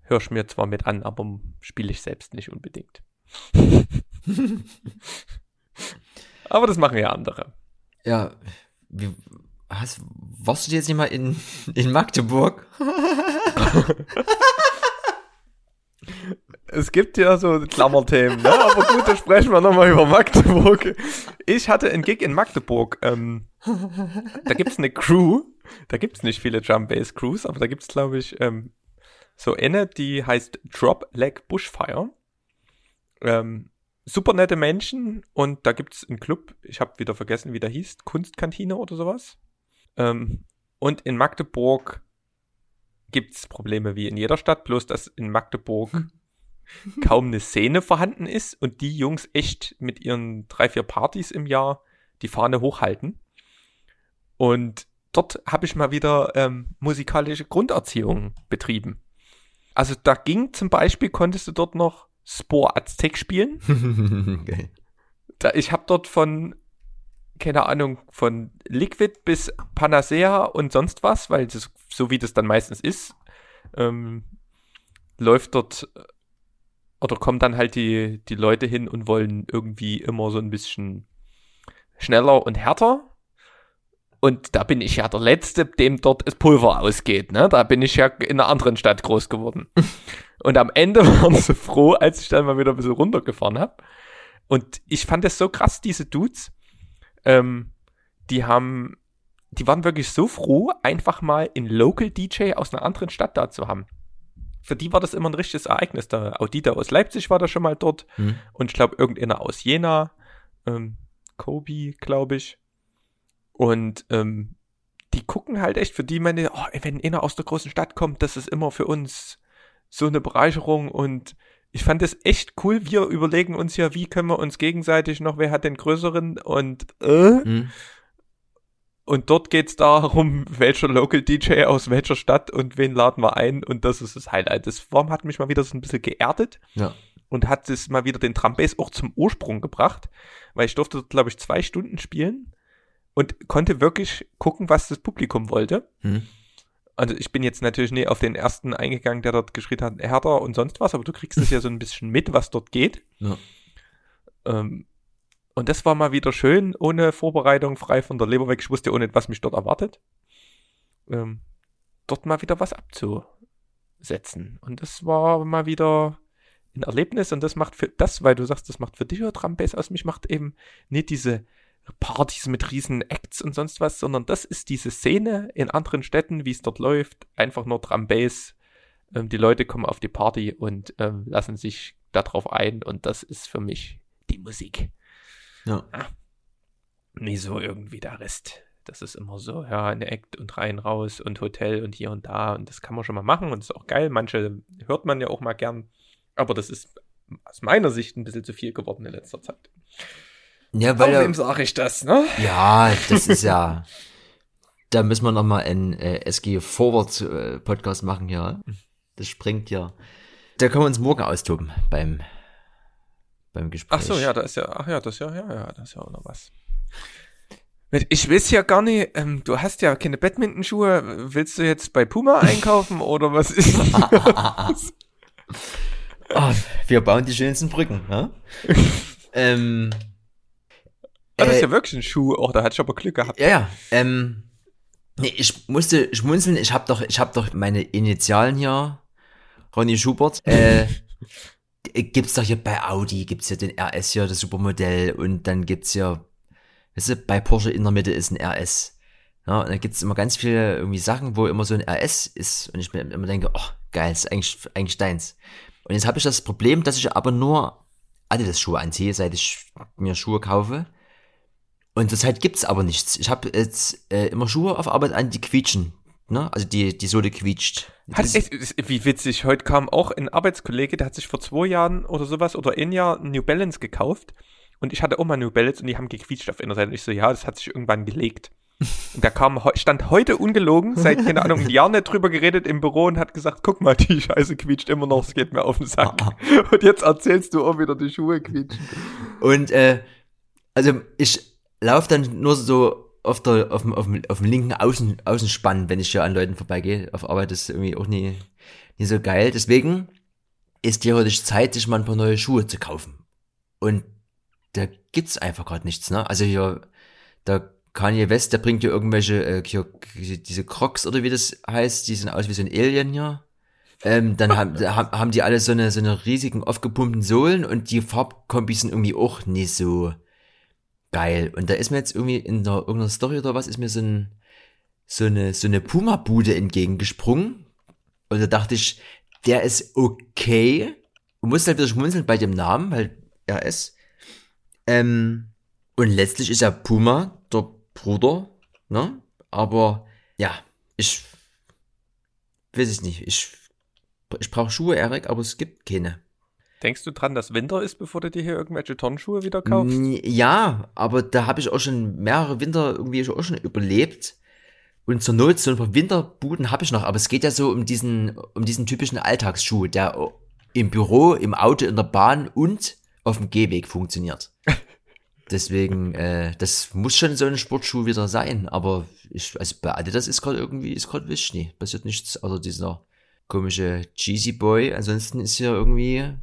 hörst mir zwar mit an, aber spiele ich selbst nicht unbedingt. aber das machen ja andere. Ja, wie, hast, warst du jetzt nicht mal in, in Magdeburg? es gibt ja so Klammerthemen, ne? aber gut, da sprechen wir nochmal über Magdeburg. Ich hatte einen Gig in Magdeburg. Ähm, da gibt's eine Crew, da gibt's nicht viele Drum Bass Crews, aber da gibt's glaube ich ähm, so eine, die heißt Drop Leg Bushfire. Ähm, super nette Menschen und da gibt's einen Club, ich habe wieder vergessen, wie der hieß, Kunstkantine oder sowas. Ähm, und in Magdeburg gibt's Probleme wie in jeder Stadt, bloß dass in Magdeburg kaum eine Szene vorhanden ist und die Jungs echt mit ihren drei, vier Partys im Jahr die Fahne hochhalten. Und dort habe ich mal wieder ähm, musikalische Grunderziehung betrieben. Also da ging zum Beispiel, konntest du dort noch Spore Aztec spielen. okay. da, ich habe dort von, keine Ahnung, von Liquid bis Panacea und sonst was, weil das, so wie das dann meistens ist, ähm, läuft dort oder kommen dann halt die, die Leute hin und wollen irgendwie immer so ein bisschen schneller und härter. Und da bin ich ja der Letzte, dem dort das Pulver ausgeht. Ne? Da bin ich ja in einer anderen Stadt groß geworden. und am Ende waren sie froh, als ich dann mal wieder ein bisschen runtergefahren habe. Und ich fand es so krass, diese Dudes. Ähm, die haben, die waren wirklich so froh, einfach mal einen Local DJ aus einer anderen Stadt da zu haben. Für die war das immer ein richtiges Ereignis. Der Audita aus Leipzig war da schon mal dort. Hm. Und ich glaube, irgendeiner aus Jena. Ähm, Kobe, glaube ich. Und ähm, die gucken halt echt für die, meine, oh, wenn einer aus der großen Stadt kommt, das ist immer für uns so eine Bereicherung und ich fand es echt cool. Wir überlegen uns ja, wie können wir uns gegenseitig noch, wer hat den größeren und äh, Hm. und dort geht's darum, welcher Local DJ aus welcher Stadt und wen laden wir ein und das ist das Highlight. Das Form hat mich mal wieder so ein bisschen geerdet Ja. und hat es mal wieder den Trumbase auch zum Ursprung gebracht, weil ich durfte dort, glaube ich, zwei Stunden spielen und konnte wirklich gucken, was das Publikum wollte. Hm. Also ich bin jetzt natürlich nie auf den ersten eingegangen, der dort geschrien hat, härter und sonst was, aber du kriegst es ja so ein bisschen mit, was dort geht. Ja. Ähm, und das war mal wieder schön, ohne Vorbereitung, frei von der Leber weg. Ich wusste ohne, was mich dort erwartet. Ähm, dort mal wieder was abzusetzen. Und das war mal wieder ein Erlebnis und das macht für das, weil du sagst, das macht für dich ja Trumbase aus, mich macht eben nicht diese Partys mit riesen Acts und sonst was, sondern das ist diese Szene in anderen Städten, wie es dort läuft, einfach nur Trumbase. Ähm, die Leute kommen auf die Party und ähm, lassen sich darauf ein und das ist für mich die Musik. Ja. Nie so irgendwie der Rest. Das ist immer so, ja, eine Act und rein, raus und Hotel und hier und da und das kann man schon mal machen und ist auch geil. Manche hört man ja auch mal gern, aber das ist aus meiner Sicht ein bisschen zu viel geworden in letzter Zeit. Ja, weil Aber ja, wem sage ich das, ne? ja, das ist ja, da müssen wir noch mal einen äh, SG Forward äh, Podcast machen hier. Das springt ja. Da können wir uns morgen austoben beim beim Gespräch. Ach so, ja, da ist ja, ach ja, das ist ja, ja, ja, das ist ja auch noch was. Ich weiß ja gar nicht, ähm, du hast ja keine Badminton-Schuhe. Willst du jetzt bei Puma einkaufen oder was ist? Ah, wir bauen die schönsten Brücken, ne? ähm, Ah, das ist äh, ja wirklich ein Schuh. Oh, da hatte ich aber Glück gehabt. Ja, ja. Ähm, nee, ich musste schmunzeln. Ich habe doch, ich habe doch meine Initialen hier. Ronny Schubert. Äh, gibt's doch hier bei Audi gibt's ja den RS hier, das Supermodell und dann gibt's ja, weißt du, bei Porsche in der Mitte ist ein RS. Ja, und da gibt's immer ganz viele irgendwie Sachen, wo immer so ein RS ist und ich mir immer denke, oh, geil, ist eigentlich, eigentlich deins. Und jetzt habe ich das Problem, dass ich aber nur Adidas Schuhe anziehe, seit ich mir Schuhe kaufe. Und zurzeit gibt's aber nichts. Ich habe jetzt äh, immer Schuhe auf Arbeit an, die quietschen. Ne? Also die, die Sohle quietscht. Hat echt, wie witzig, heute kam auch ein Arbeitskollege, der hat sich vor zwei Jahren oder sowas oder ein Jahr New Balance gekauft. Und ich hatte auch mal New Balance und die haben gequietscht auf einer Seite. Und ich so, ja, das hat sich irgendwann gelegt. Und da kam, stand heute ungelogen, seit, keine Ahnung, ein Jahr nicht drüber geredet im Büro und hat gesagt, guck mal, die Scheiße quietscht immer noch, es geht mir auf den Sack. Und jetzt erzählst du auch wieder, die Schuhe quietschen. Und äh, also ich laufe dann nur so auf der auf dem, auf dem, auf dem linken Außen, Außenspann, wenn ich hier an Leuten vorbeigehe. Auf Arbeit ist irgendwie auch nie, nie so geil. Deswegen ist theoretisch Zeit, sich mal ein paar neue Schuhe zu kaufen. Und da gibt's einfach gerade nichts, ne? Also hier, der Kanye West, der bringt ja irgendwelche, äh, hier, diese Crocs oder wie das heißt, die sehen aus wie so ein Alien hier. Ähm, dann haben, da haben die alle so eine, so eine riesigen aufgepumpten Sohlen und die Farbkombis sind irgendwie auch nicht so geil. Und da ist mir jetzt irgendwie in der, irgendeiner Story oder was, ist mir so ein, so eine, so eine Puma-Bude entgegengesprungen. Und da dachte ich, der ist okay. Und musste halt wieder schmunzeln bei dem Namen, weil er ist. Ähm, und letztlich ist ja Puma der Bruder, ne? Aber ja, ich weiß es nicht. Ich, ich brauche Schuhe, Erik, aber es gibt keine. Denkst du dran, dass Winter ist, bevor du dir hier irgendwelche Turnschuhe wieder kaufst? Ja, aber da habe ich auch schon mehrere Winter irgendwie auch schon überlebt. Und zur Not, so ein paar Winterbuden habe ich noch, aber es geht ja so um diesen, um diesen typischen Alltagsschuh, der im Büro, im Auto, in der Bahn und auf dem Gehweg funktioniert. Deswegen, äh, das muss schon so ein Sportschuh wieder sein, aber ich, also bei Adidas ist gerade irgendwie, ist gerade wichtig, nie. passiert nichts, außer dieser komische Cheesy Boy. Ansonsten ist hier irgendwie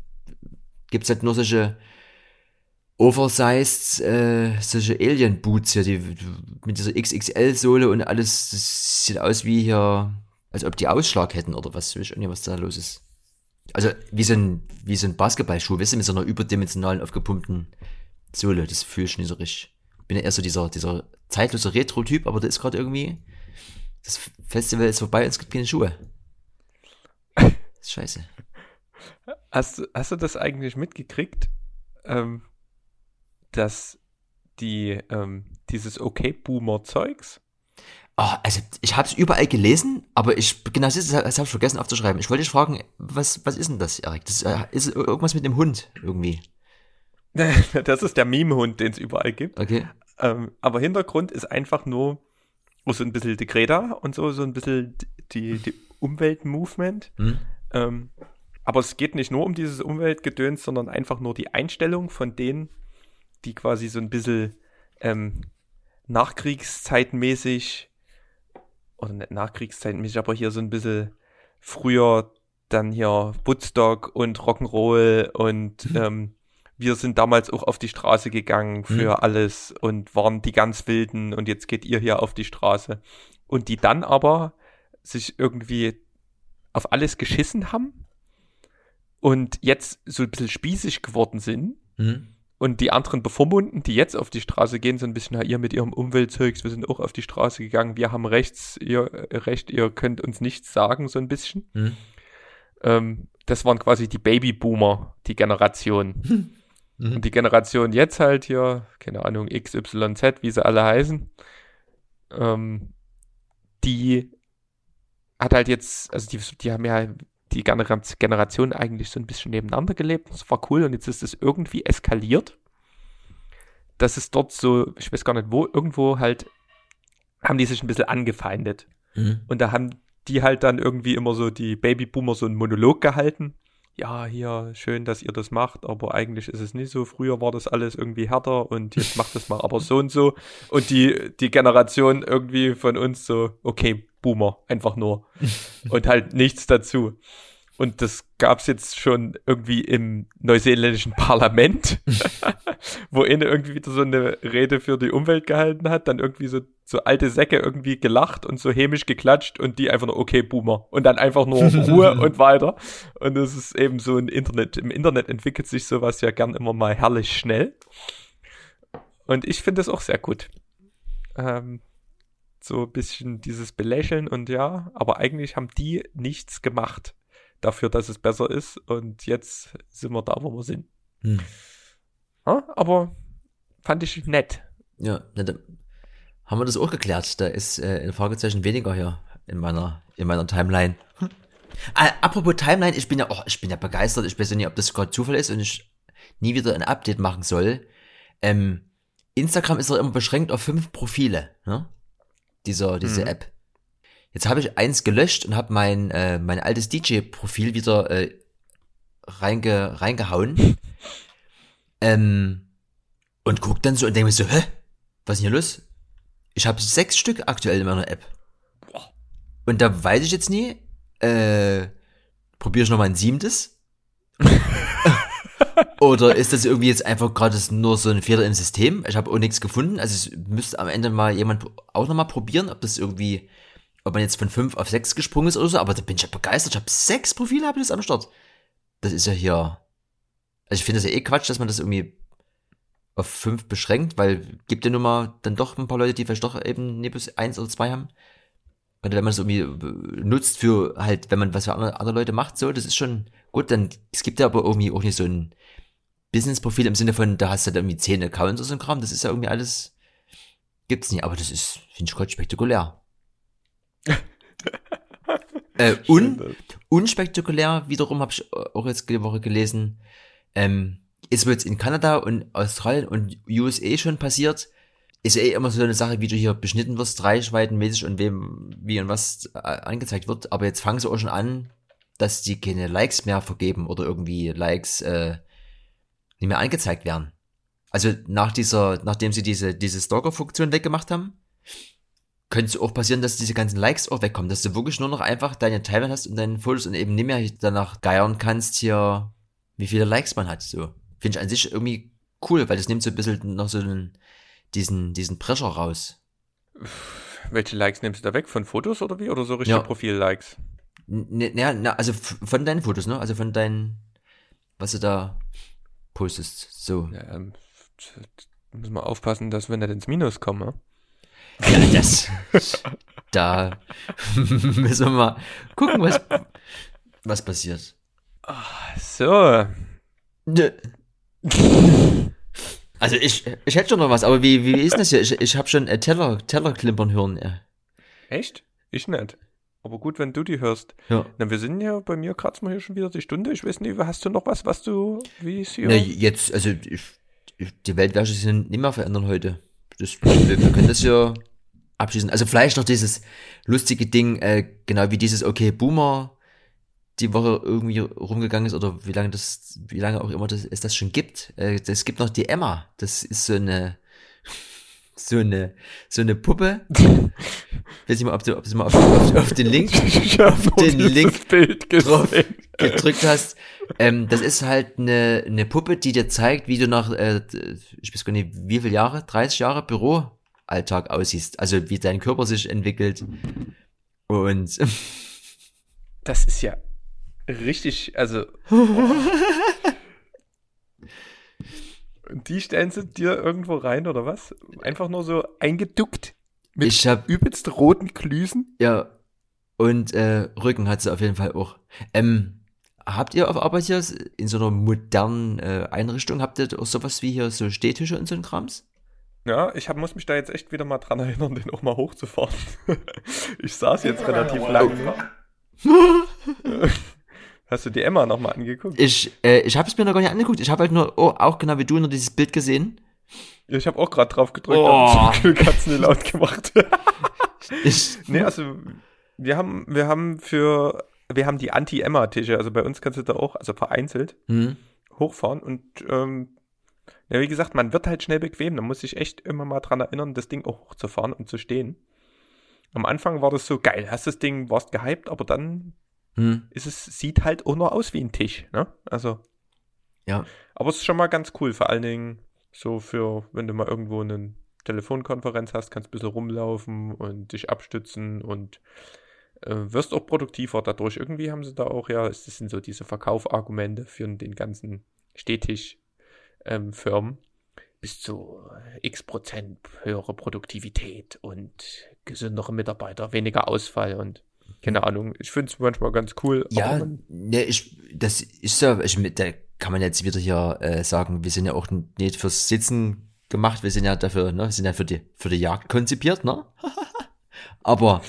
gibt's halt nur solche oversized, äh, solche Alien-Boots hier, die, mit dieser XXL-Sohle und alles, das sieht aus wie hier, als ob die Ausschlag hätten oder was, weiß ich nicht, was da los ist. Also, wie so ein, wie so ein Basketballschuh, weißt du, mit so einer überdimensionalen, aufgepumpten Sohle, das fühle ich nicht so richtig. Bin ja eher so dieser, dieser zeitlose Retro-Typ, aber da ist gerade irgendwie, das Festival ist vorbei und es gibt keine Schuhe. Das ist scheiße. Hast, du- hast du das eigentlich mitgekriegt, ähm, dass die, ähm, dieses Okay-Boomer-Zeugs, Ah, also ich habe es überall gelesen, aber ich genau das, das habe ich vergessen aufzuschreiben. Ich wollte dich fragen, was was ist denn das, Erik? Das äh, ist irgendwas mit dem Hund irgendwie. das ist der Meme-Hund, den es überall gibt. Okay. Ähm, aber Hintergrund ist einfach nur so ein bisschen die Greta und so, so ein bisschen die, die Umwelt-Movement. Hm? Ähm, aber es geht nicht nur um dieses Umweltgedöns, sondern einfach nur die Einstellung von denen, die quasi so ein bisschen ähm, nachkriegszeitmäßig, oder nicht nachkriegszeitmäßig, aber hier so ein bisschen früher dann hier Woodstock und Rock'n'Roll und ähm, wir sind damals auch auf die Straße gegangen für Mhm. alles und waren die ganz Wilden und jetzt geht ihr hier auf die Straße. Und die dann aber sich irgendwie auf alles geschissen haben und jetzt so ein bisschen spießig geworden sind Hm? und die anderen bevormunden, die jetzt auf die Straße gehen, so ein bisschen, ihr mit ihrem Umweltzeugs, wir sind auch auf die Straße gegangen, wir haben rechts, ihr äh, Recht, ihr könnt uns nichts sagen, so ein bisschen. Hm? Ähm, das waren quasi die Babyboomer, die Generation. Mhm. Und die Generation jetzt halt hier, keine Ahnung, XYZ, wie sie alle heißen, ähm, die hat halt jetzt, also die, die haben ja die Genera- Generation eigentlich so ein bisschen nebeneinander gelebt. Das war cool und jetzt ist es irgendwie eskaliert. Dass es dort so, ich weiß gar nicht wo, irgendwo halt, haben die sich ein bisschen angefeindet. Hm? Und da haben die halt dann irgendwie immer so die Babyboomer so einen Monolog gehalten. Ja, hier, schön, dass ihr das macht, aber eigentlich ist es nicht so. Früher war das alles irgendwie härter und jetzt macht das mal aber so und so. Und die, die Generation irgendwie von uns so, okay, Boomer, einfach nur. und halt nichts dazu. Und das gab's jetzt schon irgendwie im neuseeländischen Parlament, wo eine irgendwie wieder so eine Rede für die Umwelt gehalten hat, dann irgendwie so, so alte Säcke irgendwie gelacht und so hämisch geklatscht und die einfach nur, okay, Boomer. Und dann einfach nur Ruhe und weiter. Und das ist eben so ein Internet. Im Internet entwickelt sich sowas ja gern immer mal herrlich schnell. Und ich finde das auch sehr gut. Ähm, so ein bisschen dieses Belächeln und ja, aber eigentlich haben die nichts gemacht dafür, dass es besser ist. Und jetzt sind wir da, wo wir sind. Hm. Ja, aber fand ich nett. Ja, dann haben wir das auch geklärt. Da ist äh, ein Fragezeichen weniger hier in meiner, in meiner Timeline. Hm. Ah, apropos Timeline, ich bin ja, oh, ich bin ja begeistert. Ich weiß ja nicht, ob das gerade Zufall ist und ich nie wieder ein Update machen soll. Ähm, Instagram ist doch immer beschränkt auf fünf Profile, ne? Dieser, diese Mhm. App. Jetzt habe ich eins gelöscht und habe mein, äh, mein altes DJ-Profil wieder äh, reinge, reingehauen. ähm, und guck dann so und denke mir so, hä? Was ist denn hier los? Ich habe sechs Stück aktuell in meiner App. Und da weiß ich jetzt nie, äh, probiere ich noch mal ein siebtes? Oder ist das irgendwie jetzt einfach gerade nur so ein Fehler im System? Ich habe auch nichts gefunden. Also es müsste am Ende mal jemand auch noch mal probieren, ob das irgendwie, ob man jetzt von fünf auf sechs gesprungen ist oder so. Aber da bin ich ja begeistert. Ich habe sechs Profile habe ich jetzt am Start. Das ist ja hier. Also ich finde das ja eh Quatsch, dass man das irgendwie auf fünf beschränkt, weil gibt ja nun mal dann doch ein paar Leute, die vielleicht doch eben bis eins oder zwei haben. Gerade wenn man es irgendwie äh, nutzt für halt, wenn man was für andere Leute macht, so, das ist schon gut, dann, es gibt ja aber irgendwie auch nicht so ein Business-Profil im Sinne von, da hast du dann irgendwie zehn Accounts oder so ein Kram, das ist ja irgendwie alles, gibt's nicht, aber das ist, finde ich gerade spektakulär. äh, un, unspektakulär wiederum habe ich auch jetzt die Woche gelesen, ähm, ist wohl jetzt in Kanada und Australien und USA schon passiert, ist ja eh immer so eine Sache, wie du hier beschnitten wirst, reichweitenmäßig und wem, wie und was äh, angezeigt wird. Aber jetzt fangen sie auch schon an, dass die keine Likes mehr vergeben oder irgendwie Likes äh, nicht mehr angezeigt werden. Also nach dieser, nachdem sie diese, diese Stalker-Funktion weggemacht haben, könnte es auch passieren, dass diese ganzen Likes auch wegkommen, dass du wirklich nur noch einfach deine Timeline hast und deine Fotos und eben nicht mehr danach geiern kannst hier, wie viele Likes man hat. So. Finde ich an sich irgendwie cool, weil das nimmt so ein bisschen noch so einen, diesen, diesen Pressure raus. Welche Likes nimmst du da weg? Von Fotos oder wie? Oder so richtige Ja. Profil-Likes? Ne, na, also von deinen Fotos, ne? Also von deinen, was du da postest. So. Ja, ähm, müssen wir aufpassen, dass wir nicht ins Minus kommen. ne? Ja, das. da müssen wir mal gucken, was, was passiert. So. Nö. Also ich, ich hätte schon noch was, aber wie, wie ist das hier? Ich, ich habe schon äh, Teller, Teller klimpern hören. Ja. Echt? Ich nicht. Aber gut, wenn du die hörst. ja. Na, wir sind ja bei mir kratzen wir hier schon wieder die Stunde. Ich weiß nicht, hast du noch was, was du, wie ist hier? Na, jetzt, also ich, ich, die Welt wird sich nicht mehr verändern heute. Das, wir, wir können das ja abschließen. Also vielleicht noch dieses lustige Ding, äh, genau wie dieses Okay Boomer die Woche irgendwie rumgegangen ist oder wie lange das, wie lange auch immer das, es das schon gibt. Äh, es gibt noch die Emma. Das ist so eine, so eine, so eine Puppe. Weiß nicht mal, ob du, ob du mal auf, auf, auf den Link ich auf den Link Bild drauf gedrückt hast. Ähm, das ist halt eine, eine Puppe, die dir zeigt, wie du nach, äh, ich weiß gar nicht, wie viele Jahre, 30 Jahre Büroalltag aussiehst. Also wie dein Körper sich entwickelt. Und Das ist ja richtig, also. Und die stellen sie dir irgendwo rein, oder was? Einfach nur so eingeduckt mit ich habe übelst roten Klüsen. ja und äh, Rücken hat sie auf jeden Fall auch. Ähm, habt ihr auf Arbeit hier in so einer modernen äh, Einrichtung habt ihr auch sowas wie hier so Stehtische und so ein Krams? Ja, ich hab, muss mich da jetzt echt wieder mal dran erinnern, den auch mal hochzufahren. ich saß jetzt relativ lang. Hast du die Emma nochmal angeguckt? Ich äh, ich habe es mir noch gar nicht angeguckt. Ich habe halt nur oh, auch genau wie du nur dieses Bild gesehen. Ja, ich habe auch gerade drauf gedrückt, Oh. aber zum Glück hat's nicht laut gemacht. Ich, nee, also wir haben, wir haben für, wir haben die Anti-Emma-Tische, also bei uns kannst du da auch, also vereinzelt, hm. hochfahren und ähm, ja, wie gesagt, man wird halt schnell bequem. Da muss ich echt immer mal dran erinnern, das Ding auch hochzufahren und zu stehen. Am Anfang war das so geil, hast das Ding, warst gehypt, aber dann Hm. ist es, sieht halt auch nur aus wie ein Tisch, ne? Also, Ja. aber es ist schon mal ganz cool, vor allen Dingen so für, wenn du mal irgendwo eine Telefonkonferenz hast, kannst ein bisschen rumlaufen und dich abstützen und äh, wirst auch produktiver dadurch. Irgendwie haben sie da auch, ja, es sind so diese Verkaufargumente für den ganzen Stehtisch-Firmen. bis zu x Prozent höhere Produktivität und gesündere Mitarbeiter, weniger Ausfall und keine Ahnung. Ich finde es manchmal ganz cool. Ja, ne, ich, das ist ja, ich, da kann man jetzt wieder hier äh, sagen, wir sind ja auch nicht fürs Sitzen gemacht, wir sind ja dafür, ne, wir sind ja für die, für die Jagd konzipiert, ne? Aber,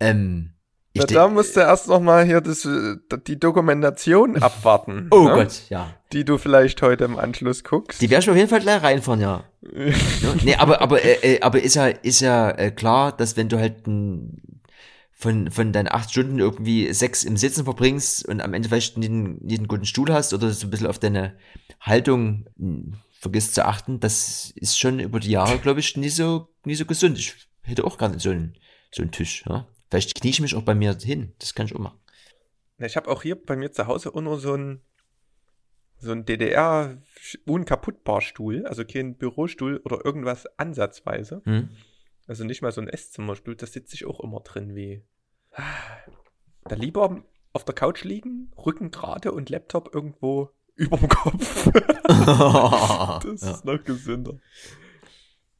ähm, ich Na, da musst du erst noch mal hier das, äh, die Dokumentation abwarten. oh ne? Gott, ja. Die du vielleicht heute im Anschluss guckst. Die werde ich auf jeden Fall gleich reinfahren, ja. ja nee, aber, aber, äh, äh, aber ist ja, ist ja äh, klar, dass wenn du halt ein, von, von deinen acht Stunden irgendwie sechs im Sitzen verbringst und am Ende vielleicht nicht einen, einen guten Stuhl hast oder so ein bisschen auf deine Haltung mh, vergisst zu achten, das ist schon über die Jahre, glaube ich, nie so, nie so gesund. Ich hätte auch gerne so einen, so einen Tisch, ja. Vielleicht knie ich mich auch bei mir hin. Das kann ich auch machen. Na, Ich habe auch hier bei mir zu Hause nur so ein so ein DDR unkaputtbar Stuhl, also kein Bürostuhl oder irgendwas ansatzweise. Hm? Also nicht mal so ein Esszimmerstuhl, da sitze ich auch immer drin wie. Da lieber auf der Couch liegen, Rücken gerade und Laptop irgendwo überm Kopf. das ja. ist noch gesünder.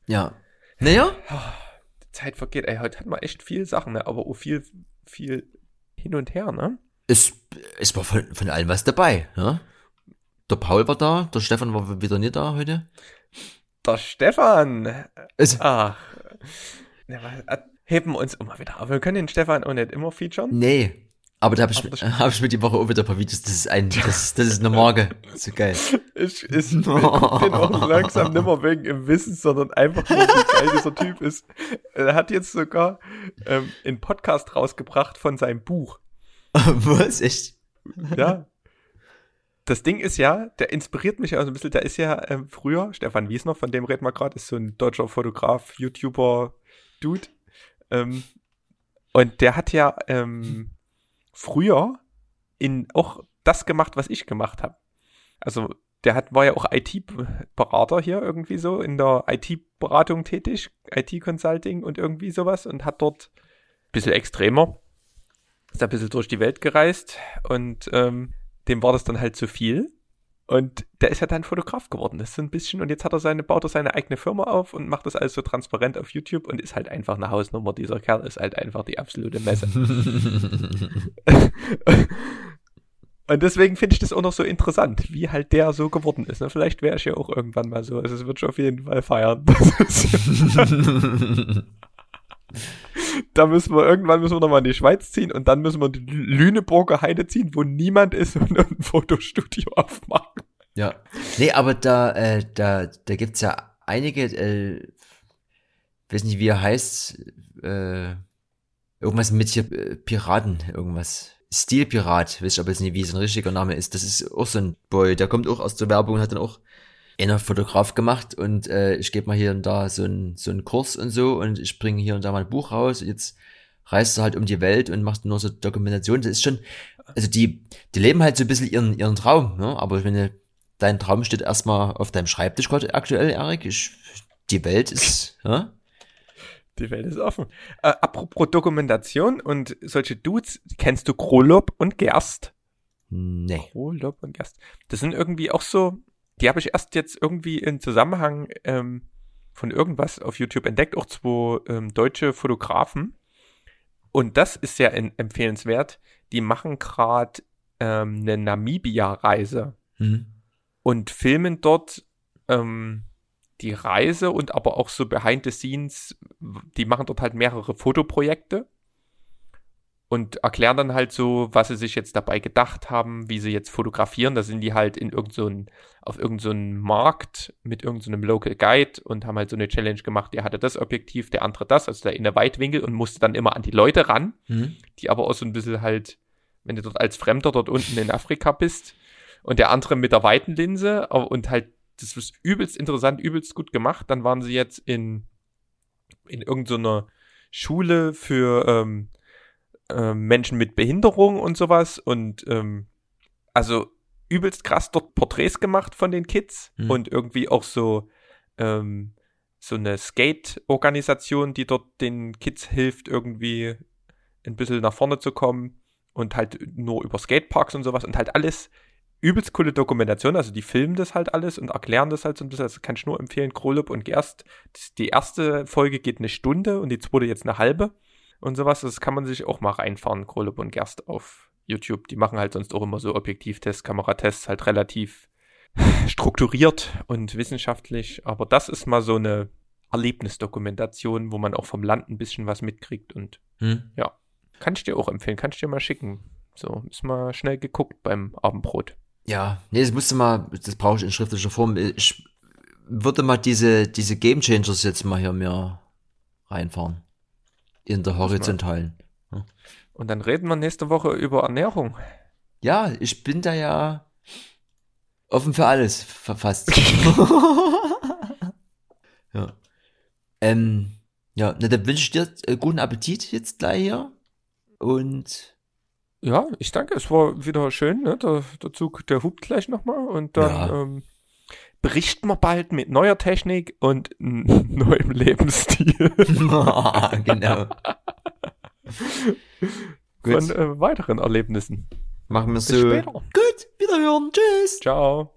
ja. Naja, Die Zeit vergeht, ey, heute hat man echt viel Sachen, ne? aber auch viel, viel hin und her, ne? es, es war von, von allem was dabei. Ja? Der Paul war da, der Stefan war wieder nicht da heute. Der Stefan! Es, Ach. Heben uns immer wieder auf. Wir können den Stefan auch nicht immer featuren. nee. Aber da habe ich, hab ich mir die Woche auch wieder ein paar Videos. Das ist ein, das, das ist eine Marke. So geil. Ich, ich, ich den auch langsam nimmer wegen im Wissen, sondern einfach nur, wie geil dieser Typ ist. Er hat jetzt sogar ähm, einen Podcast rausgebracht von seinem Buch. Was? Echt? Ja. Das Ding ist ja, der inspiriert mich ja so ein bisschen. Der ist ja ähm, früher, Stefan Wiesner, von dem reden wir gerade, ist so ein deutscher Fotograf, YouTuber, Dude. Ähm, und der hat ja ähm, früher in auch das gemacht, was ich gemacht habe. also der hat, war ja auch IT-Berater hier irgendwie so, in der IT-Beratung tätig, IT-Consulting und irgendwie sowas und hat dort ein bisschen extremer, ist ein bisschen durch die Welt gereist und ähm, dem war das dann halt zu viel. Und der ist ja dann Fotograf geworden. Das ist so ein bisschen, und jetzt hat er seine, baut er seine eigene Firma auf und macht das alles so transparent auf YouTube und ist halt einfach eine Hausnummer. Dieser Kerl ist halt einfach die absolute Messe. Und deswegen finde ich das auch noch so interessant, wie halt der so geworden ist. Ne? Vielleicht wäre ich ja auch irgendwann mal so. Also es wird schon auf jeden Fall feiern. da müssen wir irgendwann müssen wir nochmal in die Schweiz ziehen und dann müssen wir die Lüneburger Heide ziehen, wo niemand ist und ein Fotostudio aufmachen. Ja. Nee, aber da, äh, da, da gibt's ja einige, äh, weiß nicht, wie er heißt, äh, irgendwas mit hier äh, Piraten, irgendwas. Stilpirat, weiß ich aber jetzt nicht, wie sein richtiger Name ist. Das ist auch so ein Boy, der kommt auch aus der Werbung und hat dann auch einer Fotograf gemacht und äh, ich gebe mal hier und da so einen so einen Kurs und so und ich bringe hier und da mal ein Buch raus. Jetzt reist du halt um die Welt und machst nur so Dokumentation. Das ist schon, also die, die leben halt so ein bisschen ihren, ihren Traum, ne? Aber ich meine, dein Traum steht erstmal auf deinem Schreibtisch gerade aktuell, Erik. Ich, die Welt ist, ja? Die Welt ist offen. Äh, apropos Dokumentation und solche Dudes, kennst du Krolob und Gerst? Nee. Krolob und Gerst. Das sind irgendwie auch so, die habe ich erst jetzt irgendwie im Zusammenhang ähm, von irgendwas auf YouTube entdeckt, auch zwei ähm, deutsche Fotografen. Und das ist sehr empfehlenswert. Die machen gerade ähm, eine Namibia-Reise Hm. und filmen dort ähm, die Reise und aber auch so behind the scenes. Die machen dort halt mehrere Fotoprojekte und erklären dann halt so, was sie sich jetzt dabei gedacht haben, wie sie jetzt fotografieren. Da sind die halt in irgend so ein, auf irgendeinem so Markt mit irgendeinem so Local Guide und haben halt so eine Challenge gemacht. Der hatte das Objektiv, der andere das, also der in der Weitwinkel und musste dann immer an die Leute ran, Hm. die aber auch so ein bisschen halt, wenn du dort als Fremder dort unten in Afrika bist und der andere mit der weiten Linse und halt, das ist übelst interessant, übelst gut gemacht. Dann waren sie jetzt in, in irgendeiner Schule für ähm, ähm, Menschen mit Behinderung und sowas und ähm, also übelst krass dort Porträts gemacht von den Kids Mhm. und irgendwie auch so ähm, so eine Skate-Organisation, die dort den Kids hilft, irgendwie ein bisschen nach vorne zu kommen und halt nur über Skateparks und sowas und halt alles übelst coole Dokumentation, also die filmen das halt alles und erklären das halt so ein bisschen, das kann ich nur empfehlen, Krolup und Gerst. Die erste Folge geht eine Stunde und die zweite jetzt eine halbe und sowas, das kann man sich auch mal reinfahren, Krolup und Gerst auf YouTube. Die machen halt sonst auch immer so Objektivtests, Kameratests, halt relativ strukturiert und wissenschaftlich, aber das ist mal so eine Erlebnisdokumentation, wo man auch vom Land ein bisschen was mitkriegt und Hm. kann ich dir auch empfehlen, kann ich dir mal schicken. So, ist mal schnell geguckt beim Abendbrot. Ja, nee, das musste mal, das brauche ich in schriftlicher Form. Ich würde mal diese, diese Game Changers jetzt mal hier mir reinfahren. In der horizontalen. Und dann reden wir nächste Woche über Ernährung. Ja, ich bin da ja offen für alles, verfasst. ja. Ähm, ja, na, dann wünsche ich dir äh, guten Appetit jetzt gleich hier. Und Ja, ich danke, es war wieder schön, ne? Der, der Zug, der hupt gleich nochmal und dann Ja. ähm, berichten wir bald mit neuer Technik und neuem Lebensstil genau. von äh, weiteren Erlebnissen. machen wir Bis so. später. Gut, wiederhören. Tschüss. Ciao.